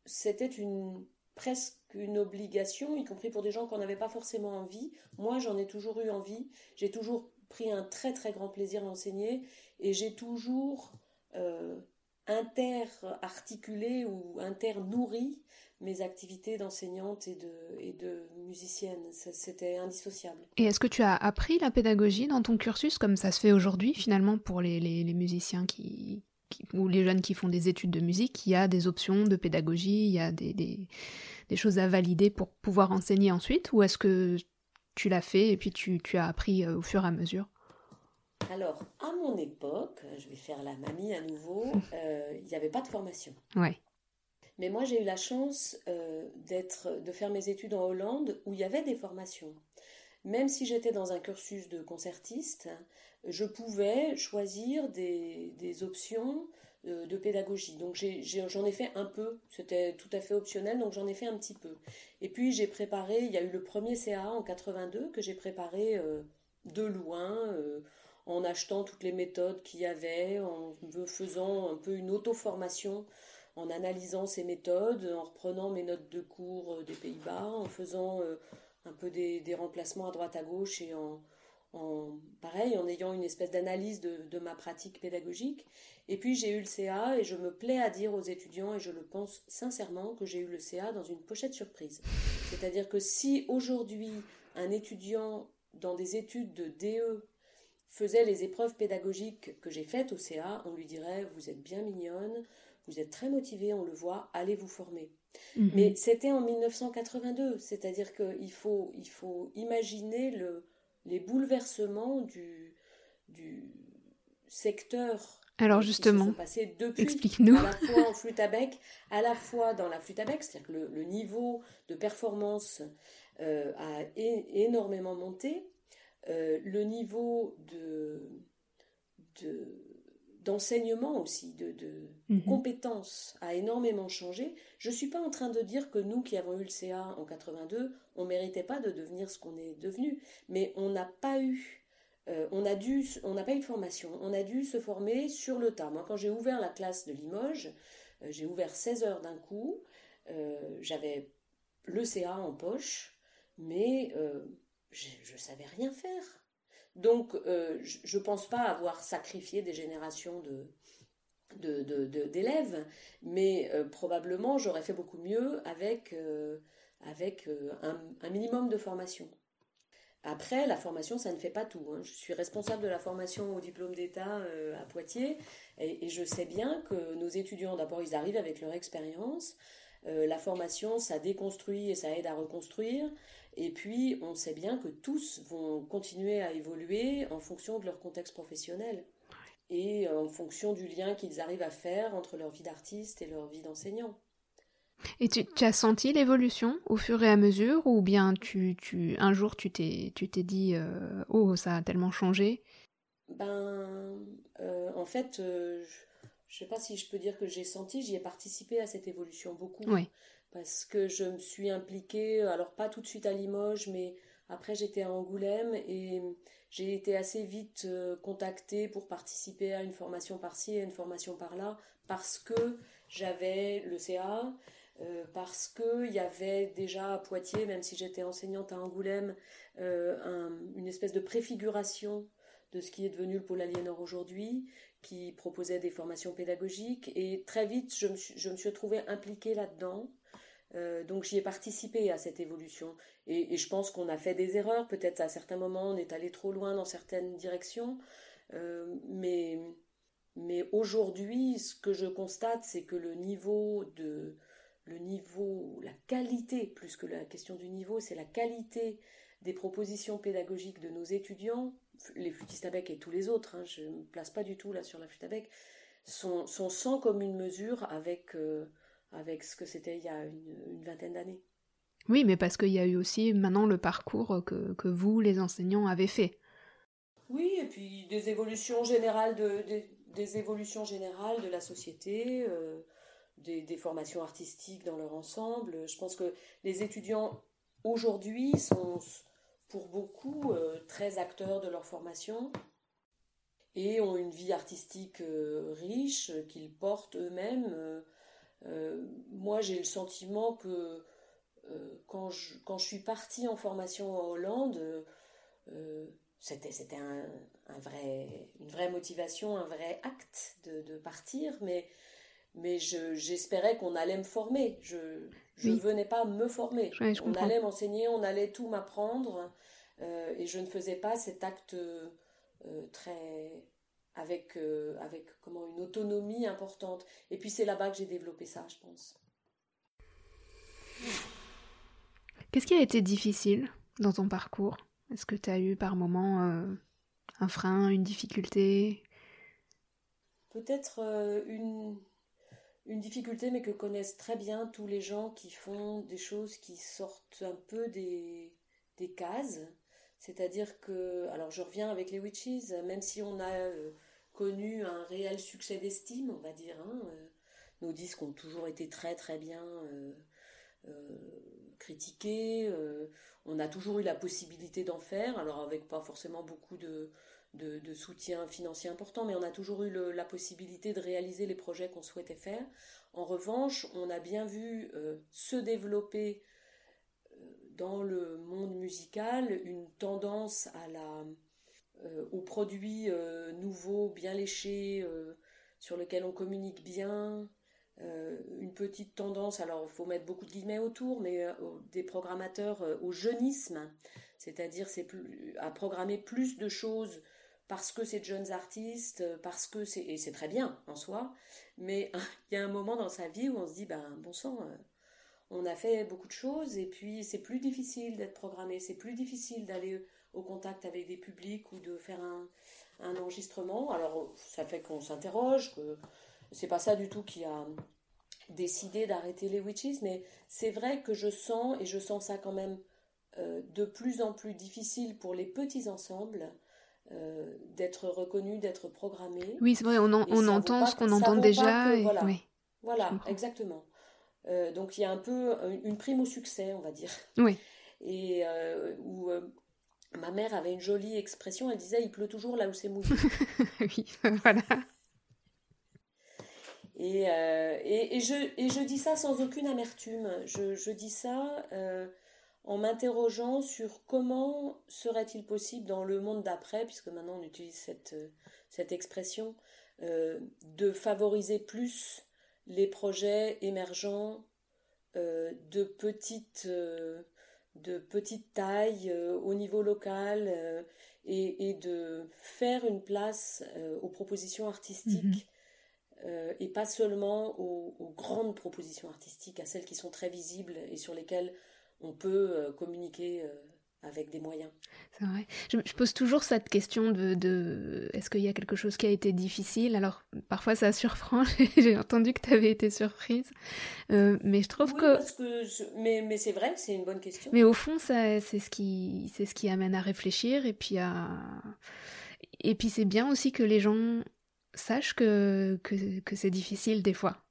c'était une presque une obligation, y compris pour des gens qu'on n'avait pas forcément envie. Moi, j'en ai toujours eu envie. J'ai toujours pris un très très grand plaisir à enseigner et j'ai toujours euh, inter-articulé ou inter-nourri mes activités d'enseignante et de, musicienne. C'était indissociable. Et est-ce que tu as appris la pédagogie dans ton cursus comme ça se fait aujourd'hui finalement pour les, les musiciens qui, ou les jeunes qui font des études de musique, il y a des options de pédagogie, il y a des, des, choses à valider pour pouvoir enseigner ensuite? Ou est-ce que tu l'as fait et puis tu, tu as appris euh, au fur et à mesure alors, à mon époque, je vais faire la mamie à nouveau, (laughs) euh, il n'y avait pas de formation. Ouais. Mais moi, j'ai eu la chance euh, d'être, de faire mes études en Hollande où il y avait des formations. Même si j'étais dans un cursus de concertiste, je pouvais choisir des, options euh, de pédagogie. Donc j'en ai, fait un peu, c'était tout à fait optionnel, donc j'en ai fait un petit peu. Et puis j'ai préparé, il y a eu le premier CA en 82 que j'ai préparé euh, de loin, euh, en achetant toutes les méthodes qu'il y avait, en faisant un peu une auto-formation, en analysant ces méthodes, en reprenant mes notes de cours des Pays-Bas, en faisant un peu des, remplacements à droite à gauche et en, en, pareil, en ayant une espèce d'analyse de, ma pratique pédagogique. Et puis j'ai eu le CA et je me plais à dire aux étudiants, et je le pense sincèrement, que j'ai eu le CA dans une pochette surprise. C'est-à-dire que si aujourd'hui un étudiant dans des études de DE faisait les épreuves pédagogiques que j'ai faites au CA, on lui dirait vous êtes bien mignonne, vous êtes très motivée, on le voit, allez vous former. Mhm. Mais c'était en 1982, c'est-à-dire qu'il faut, il faut imaginer le, les bouleversements du, du secteur alors justement, explique-nous. À la fois en flûte à bec, à la fois dans la flûte à bec, c'est-à-dire que le, niveau de performance euh, a énormément monté, euh, le niveau de, de d'enseignement aussi, de, de mhm. compétences a énormément changé. Je ne suis pas en train de dire que nous qui avons eu le CA en 82, on méritait pas de devenir ce qu'on est devenu, mais on n'a pas eu euh, on a dû, on n'a pas eu de formation, on a dû se former sur le tas. Moi, quand j'ai ouvert la classe de Limoges, euh, j'ai ouvert 16 heures d'un coup, euh, j'avais le CA en poche, mais je ne savais rien faire. Donc, euh, je ne pense pas avoir sacrifié des générations d'élèves, mais euh, probablement j'aurais fait beaucoup mieux avec, euh, un, minimum de formation. Après, la formation, ça ne fait pas tout. Hein. Je suis responsable de la formation au diplôme d'État à Poitiers et, je sais bien que nos étudiants, d'abord, ils arrivent avec leur expérience. la formation, ça déconstruit et ça aide à reconstruire. Et puis, on sait bien que tous vont continuer à évoluer en fonction de leur contexte professionnel et en fonction du lien qu'ils arrivent à faire entre leur vie d'artiste et leur vie d'enseignant. Et tu, as senti l'évolution au fur et à mesure ou bien tu, tu un jour tu t'es tu t'es dit euh, oh ça a tellement changé? Ben euh, en fait euh, je, ne sais pas si je peux dire que j'ai senti j'y ai participé à cette évolution beaucoup. Oui parce que je me suis impliquée, alors pas tout de suite à Limoges, mais après j'étais à Angoulême et j'ai été assez vite euh, contactée pour participer à une formation par-ci et une formation par-là, parce que j'avais le CA, euh, parce qu'il y avait déjà à Poitiers, même si j'étais enseignante à Angoulême, euh, une espèce de préfiguration de ce qui est devenu le pôle Aliénor aujourd'hui, qui proposait des formations pédagogiques. Et très vite, je me suis, je impliquée là-dedans. Donc j'y ai participé à cette évolution. Et, je pense qu'on a fait des erreurs. Peut-être à certains moments, on est allé trop loin dans certaines directions. mais mais aujourd'hui, ce que je constate, c'est que le niveau de le niveau, la qualité, plus que la question du niveau, c'est la qualité des propositions pédagogiques de nos étudiants, les flûtistes à et tous les autres, hein, je ne me place pas du tout là sur la flûte à sont, sont sans commune mesure avec, euh, avec ce que c'était il y a une, vingtaine d'années. Oui, mais parce qu'il y a eu aussi maintenant le parcours que, que, vous, les enseignants, avez fait. Oui, et puis des évolutions générales de, des évolutions générales de la société, euh, des, des, formations artistiques dans leur ensemble. Je pense que les étudiants aujourd'hui sont pour beaucoup euh, très acteurs de leur formation et ont une vie artistique euh, riche qu'ils portent eux-mêmes. Euh, moi, j'ai le sentiment que quand je, quand, je, suis partie en formation en Hollande, c'était c'était un, un, vrai, une vraie motivation, un vrai acte de, de partir, mais mais j'espérais qu'on allait me former. Je ne venais pas me former. on allait m'enseigner, on allait tout m'apprendre, euh, et je ne faisais pas cet acte euh, très avec euh, avec comment une autonomie importante. Et puis c'est là-bas que j'ai développé ça, je pense. Qu'est-ce qui a été difficile dans ton parcours? Est-ce que tu as eu par moments un frein, une difficulté? Peut-être une une difficulté, mais que connaissent très bien tous les gens qui font des choses qui sortent un peu des, des cases. C'est-à-dire que, alors je reviens avec les Witches, même si on a euh, connu un réel succès d'estime, on va dire, hein, euh, nos disques ont toujours été très très bien euh, critiqués, on a toujours eu la possibilité d'en faire, alors avec pas forcément beaucoup de, soutien financier important, mais on a toujours eu la possibilité de réaliser les projets qu'on souhaitait faire. En revanche, on a bien vu euh, se développer euh, dans le monde musical une tendance à la, euh, aux produits nouveaux, bien léchés, sur lesquels on communique bien, une petite tendance, alors il faut mettre beaucoup de guillemets autour, mais des programmateurs au jeunisme, c'est-à-dire c'est à programmer plus de choses parce que c'est de jeunes artistes, euh, parce que et c'est très bien en soi, mais (laughs) il y a un moment dans sa vie où on se dit ben bon sang, euh, on a fait beaucoup de choses et puis c'est plus difficile d'être programmé, c'est plus difficile d'aller au contact avec des publics ou de faire un, un enregistrement. Alors ça fait qu'on s'interroge que c'est pas ça du tout qui a décidé d'arrêter les witches, mais c'est vrai que je sens et je sens ça quand même euh, de plus en plus difficile pour les petits ensembles euh, d'être reconnu, d'être programmé. Oui, c'est vrai, on, on entend ce qu'on entend déjà. voilà, voilà exactement. Euh, donc il y a un peu une prime au succès, on va dire. Oui. Et euh, où ma mère avait une jolie expression, elle disait il pleut toujours là où c'est mouillé. (laughs) oui, (laughs) voilà. Et, et, et, je, et je dis ça sans aucune amertume. Je, je dis ça en m'interrogeant sur comment serait-il possible dans le monde d'après, puisque maintenant on utilise cette, euh, cette expression, euh, de favoriser plus les projets émergents euh, de, petite, de petite taille au niveau local et, et, de faire une place aux propositions artistiques. Mm-hmm. et pas seulement aux, aux, grandes propositions artistiques, à celles qui sont très visibles et sur lesquelles on peut euh, communiquer euh, avec des moyens. C'est vrai. Je, pose toujours cette question de, est-ce qu'il y a quelque chose qui a été difficile? Alors parfois ça surprend. (laughs) J'ai entendu que tu avais été surprise, euh, mais je trouve que. Parce que mais, mais c'est vrai, c'est une bonne question. Mais au fond, c'est ce qui c'est ce qui amène à réfléchir et puis à et puis c'est bien aussi que les gens sachent que, que c'est difficile des fois.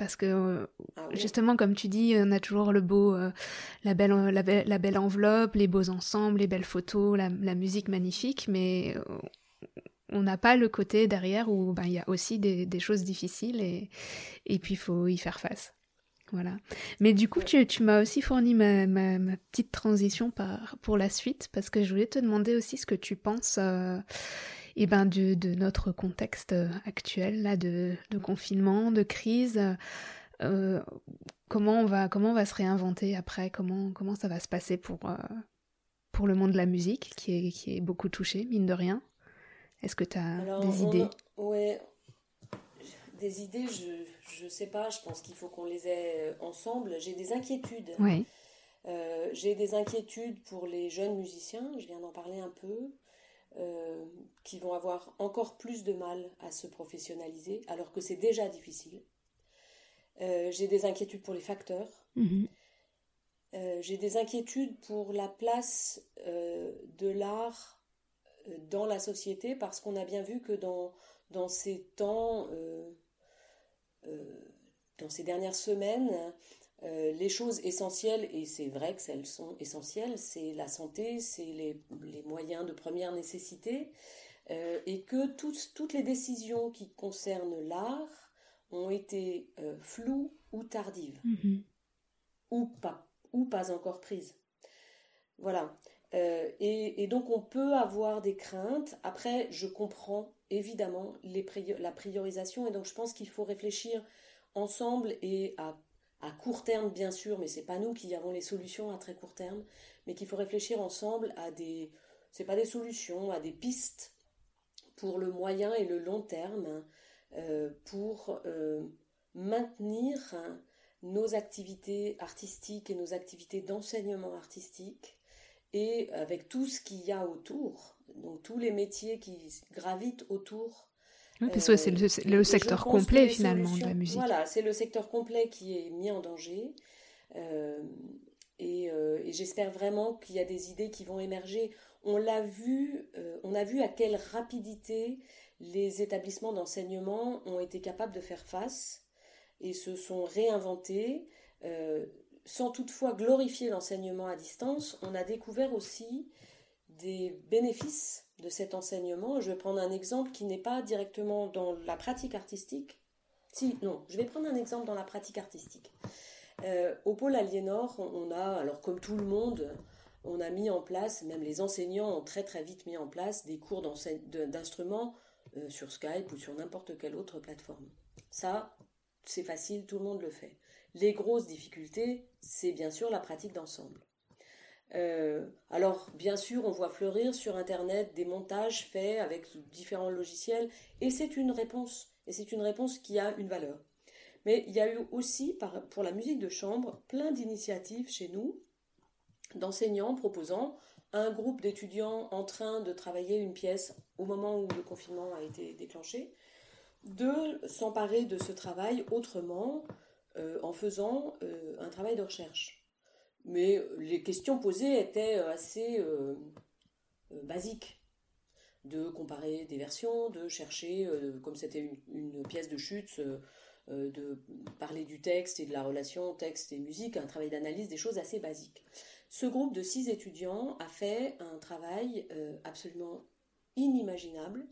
Parce que euh, ah justement, comme tu dis, on a toujours le beau, euh, la, belle, la, belle, enveloppe, les beaux ensembles, les belles photos, la, musique magnifique, mais euh, on n'a pas le côté derrière où ben, il y a aussi des, choses difficiles et, et puis il faut y faire face. Voilà. Mais du coup, tu, tu m'as aussi fourni ma, ma, petite transition par, pour la suite, parce que je voulais te demander aussi ce que tu penses et ben de, de, notre contexte actuel là de, de confinement, de crise. Euh, comment on va comment on va se réinventer après? Comment comment ça va se passer pour pour le monde de la musique qui est qui est beaucoup touché mine de rien? Est-ce que tu as des idées? Ouais, des idées, je ne sais pas. Je pense qu'il faut qu'on les ait ensemble. J'ai des inquiétudes. Oui. Euh, j'ai des inquiétudes pour les jeunes musiciens, je viens d'en parler un peu, euh, qui vont avoir encore plus de mal à se professionnaliser, alors que c'est déjà difficile. Euh, j'ai des inquiétudes pour les facteurs. Mhm. j'ai des inquiétudes pour la place de l'art dans la société, parce qu'on a bien vu que dans, dans ces temps, dans ces dernières semaines, euh, les choses essentielles, et c'est vrai que elles sont essentielles, c'est la santé, c'est les, moyens de première nécessité, euh, et que toutes les décisions qui concernent l'art ont été euh, floues ou tardives, mm-hmm. ou pas, ou pas encore prises. Voilà. Et, donc on peut avoir des craintes. Après, je comprends évidemment la priorisation, et donc je pense qu'il faut réfléchir ensemble et à à court terme bien sûr, mais c'est pas nous qui avons les solutions à très court terme, mais qu'il faut réfléchir ensemble à des, c'est pas des solutions, à des pistes pour le moyen et le long terme, euh, pour euh, maintenir nos activités artistiques et nos activités d'enseignement artistique, et avec tout ce qu'il y a autour, donc tous les métiers qui gravitent autour parce que c'est le, secteur complet finalement de la musique. Voilà, c'est le secteur complet qui est mis en danger. Euh, euh, et, j'espère vraiment qu'il y a des idées qui vont émerger. On l'a vu, euh, on a vu à quelle rapidité les établissements d'enseignement ont été capables de faire face et se sont réinventés. sans toutefois glorifier l'enseignement à distance, on a découvert aussi des bénéfices de cet enseignement. Je vais prendre un exemple qui n'est pas directement dans la pratique artistique. Si, non, je vais prendre un exemple dans la pratique artistique. Euh, au pôle Aliénor, on a, alors comme tout le monde, on a mis en place, même les enseignants ont très très vite mis en place des cours d'instruments euh, sur Skype ou sur n'importe quelle autre plateforme. Ça, c'est facile, tout le monde le fait. Les grosses difficultés, c'est bien sûr la pratique d'ensemble. Euh, alors, bien sûr, on voit fleurir sur Internet des montages faits avec différents logiciels, et c'est une réponse, et c'est une réponse qui a une valeur. Mais il y a eu aussi, pour la musique de chambre, plein d'initiatives chez nous, d'enseignants proposant un groupe d'étudiants en train de travailler une pièce au moment où le confinement a été déclenché, de s'emparer de ce travail autrement euh, en faisant euh, un travail de recherche mais les questions posées étaient euh, assez euh, euh, basiques. De comparer des versions, de chercher, comme c'était une, pièce de chute, de parler du texte et de la relation texte et musique, un travail d'analyse, des choses assez basiques. Ce groupe de six étudiants a fait un travail absolument inimaginable,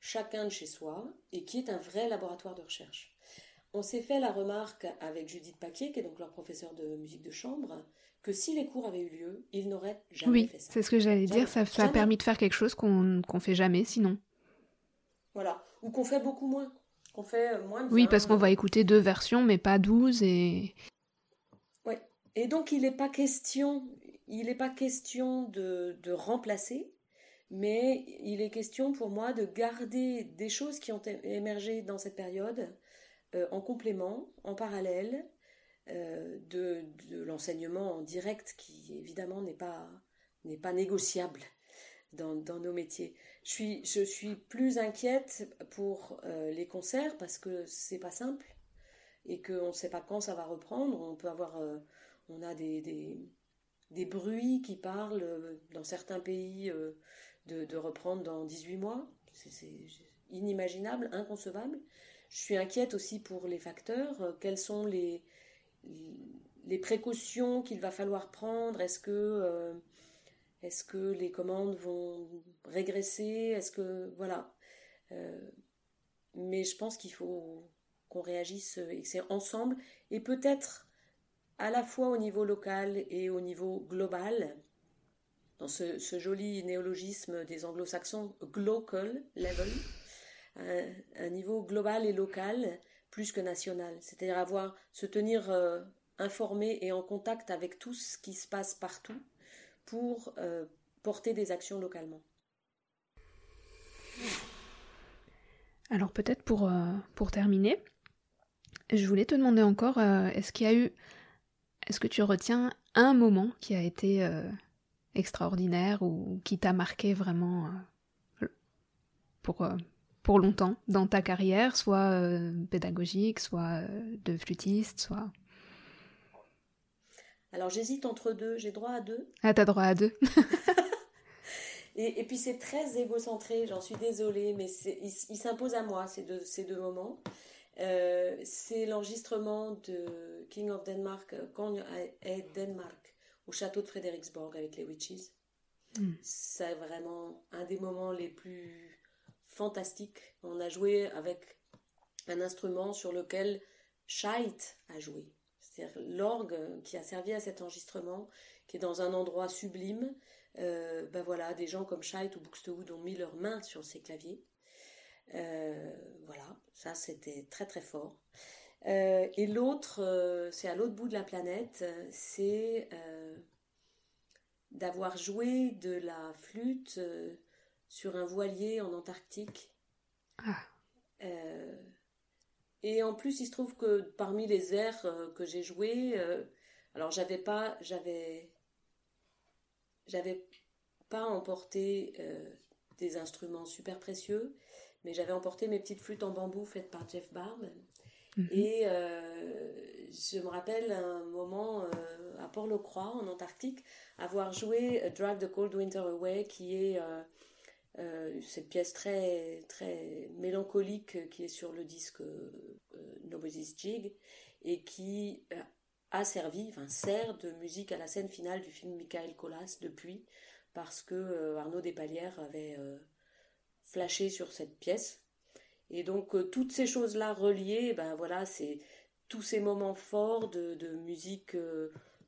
chacun de chez soi, et qui est un vrai laboratoire de recherche. On s'est fait la remarque avec Judith Paquier, qui est donc leur professeur de musique de chambre, que si les cours avaient eu lieu, ils n'auraient jamais fait ça. Oui, c'est ce que j'allais dire, ça, a permis de faire quelque chose qu'on ne fait jamais sinon. Voilà, ou qu'on fait beaucoup moins, qu'on fait euh, moins Oui, parce qu'on va écouter deux versions, mais pas douze, et... Oui, et donc il n'est pas question, il n'est pas question de, de remplacer, mais il est question pour moi de garder des choses qui ont émergé dans cette période euh, en complément, en parallèle, euh, de, l'enseignement en direct qui évidemment n'est pas, n'est pas négociable dans, nos métiers. Je suis, je suis plus inquiète pour euh, les concerts parce que c'est pas simple et qu'on ne sait pas quand ça va reprendre. On peut avoir, euh, on a des, des, bruits qui parlent dans certains pays de, reprendre dans 18 mois. C'est inimaginable, inconcevable. Je suis inquiète aussi pour les facteurs. Quels sont les, les précautions qu'il va falloir prendre Est-ce que, euh, que les commandes vont régresser Est-ce que voilà euh, Mais je pense qu'il faut qu'on réagisse et que c'est ensemble et peut-être à la fois au niveau local et au niveau global. Dans ce, joli néologisme des anglo-saxons, global level, un niveau global et local, plus que national. C'est-à-dire avoir, se tenir euh, informé et en contact avec tout ce qui se passe partout pour euh, porter des actions localement. Alors peut-être pour, euh, pour terminer, je voulais te demander encore, est-ce qu'il y a eu, est-ce que tu retiens un moment qui a été extraordinaire ou qui t'a marqué vraiment pour, pour longtemps dans ta carrière, soit pédagogique, soit de flûtiste, soit... Alors j'hésite entre deux, j'ai droit à deux. Ah, t'as droit à deux. (laughs) (laughs) et, puis c'est très égocentré, j'en suis désolée, mais il, il s'impose à moi ces deux, ces deux moments. Euh, c'est l'enregistrement de King of Denmark, quand est Denmark, au château de Frederiksborg avec les Witches. Hmm. C'est vraiment un des moments les plus fantastiques. On a joué avec un instrument sur lequel Scheidt a joué c'est-à-dire l'orgue qui a servi à cet enregistrement, qui est dans un endroit sublime. Euh, ben voilà, des gens comme Scheidt ou Buxtehude ont mis leurs mains sur ces claviers. Euh, voilà, ça c'était très très fort. Euh, et l'autre, c'est à l'autre bout de la planète, c'est d'avoir joué de la flûte sur un voilier en Antarctique. Ah. Et en plus, il se trouve que parmi les airs euh, que j'ai joués, euh, alors j'avais pas, j'avais, j'avais pas emporté euh, des instruments super précieux, mais j'avais emporté mes petites flûtes en bambou faites par Jeff Barb. Mhm. Et je me rappelle un moment à Port-le-Croix, en Antarctique, avoir joué Drive the Cold Winter Away, qui est euh, cette pièce très, très mélancolique qui est sur le disque euh, Nobody's Jig et qui euh, a servi, enfin sert de musique à la scène finale du film Michael Colas depuis, parce que Arnaud Despalières avait flashé sur cette pièce. Et donc toutes ces choses-là reliées, ben voilà, c'est tous ces moments forts de, de musique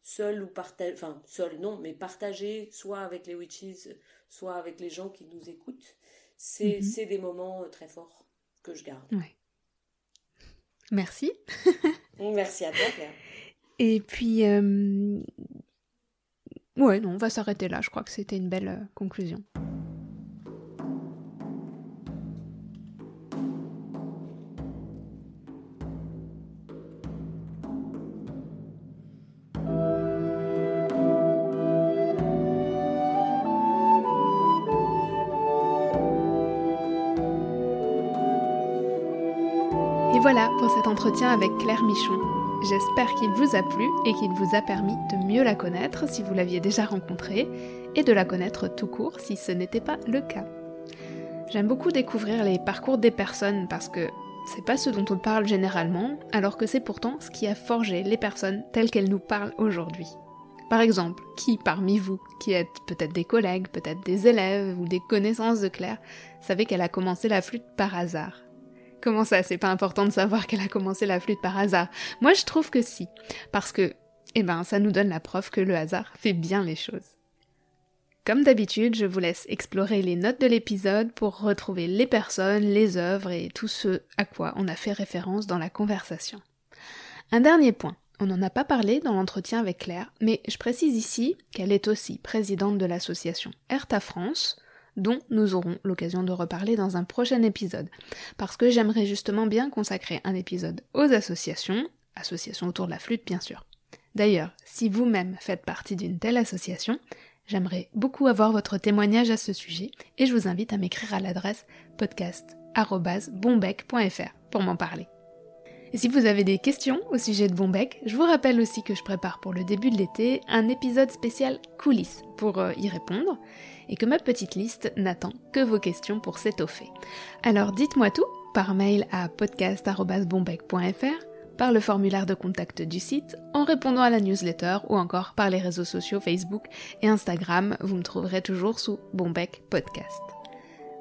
seul ou partagé, enfin seul non, mais partagé soit avec les witches, soit avec les gens qui nous écoutent, c'est mhm. des moments euh, très forts que je garde. Merci. (laughs) Merci à toi, Claire. Et puis, euh... ouais, non, on va s'arrêter là. Je crois que c'était une belle euh, conclusion. Entretien avec Claire Michon. J'espère qu'il vous a plu et qu'il vous a permis de mieux la connaître si vous l'aviez déjà rencontrée et de la connaître tout court si ce n'était pas le cas. J'aime beaucoup découvrir les parcours des personnes parce que c'est pas ce dont on parle généralement, alors que c'est pourtant ce qui a forgé les personnes telles qu'elles nous parlent aujourd'hui. Par exemple, qui parmi vous, qui êtes peut-être des collègues, peut-être des élèves ou des connaissances de Claire, savez qu'elle a commencé la flûte par hasard? Comment ça, c'est pas important de savoir qu'elle a commencé la flûte par hasard? Moi, je trouve que si. Parce que, eh ben, ça nous donne la preuve que le hasard fait bien les choses. Comme d'habitude, je vous laisse explorer les notes de l'épisode pour retrouver les personnes, les œuvres et tout ce à quoi on a fait référence dans la conversation. Un dernier point. On n'en a pas parlé dans l'entretien avec Claire, mais je précise ici qu'elle est aussi présidente de l'association Erta France, dont nous aurons l'occasion de reparler dans un prochain épisode, parce que j'aimerais justement bien consacrer un épisode aux associations, associations autour de la flûte bien sûr. D'ailleurs, si vous-même faites partie d'une telle association, j'aimerais beaucoup avoir votre témoignage à ce sujet et je vous invite à m'écrire à l'adresse podcast.bombec.fr pour m'en parler. Et si vous avez des questions au sujet de Bombec, je vous rappelle aussi que je prépare pour le début de l'été un épisode spécial coulisses pour euh, y répondre et que ma petite liste n'attend que vos questions pour s'étoffer. Alors dites-moi tout par mail à podcast.bombec.fr, par le formulaire de contact du site, en répondant à la newsletter ou encore par les réseaux sociaux Facebook et Instagram, vous me trouverez toujours sous Bombec Podcast.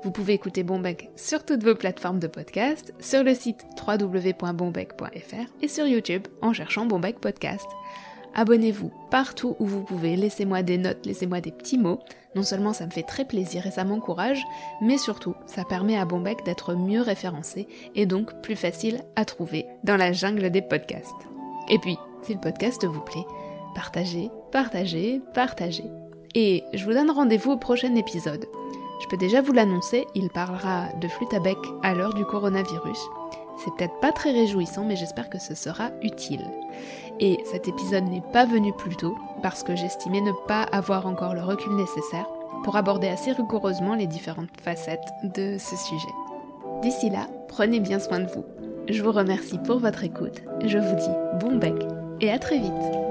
Vous pouvez écouter Bombec sur toutes vos plateformes de podcast, sur le site www.bombec.fr et sur YouTube en cherchant Bombec Podcast. Abonnez-vous partout où vous pouvez, laissez-moi des notes, laissez-moi des petits mots. Non seulement ça me fait très plaisir et ça m'encourage, mais surtout ça permet à Bombec d'être mieux référencé et donc plus facile à trouver dans la jungle des podcasts. Et puis, Si le podcast vous plaît, partagez, partagez, partagez. Et je vous donne rendez-vous au prochain épisode. Je peux déjà vous l'annoncer, il parlera de flûte à bec à l'heure du coronavirus. C'est peut-être pas très réjouissant, mais j'espère que ce sera utile. Et cet épisode n'est pas venu plus tôt, parce que j'estimais ne pas avoir encore le recul nécessaire pour aborder assez rigoureusement les différentes facettes de ce sujet. D'ici là, prenez bien soin de vous. Je vous remercie pour votre écoute, je vous dis bon bec et à très vite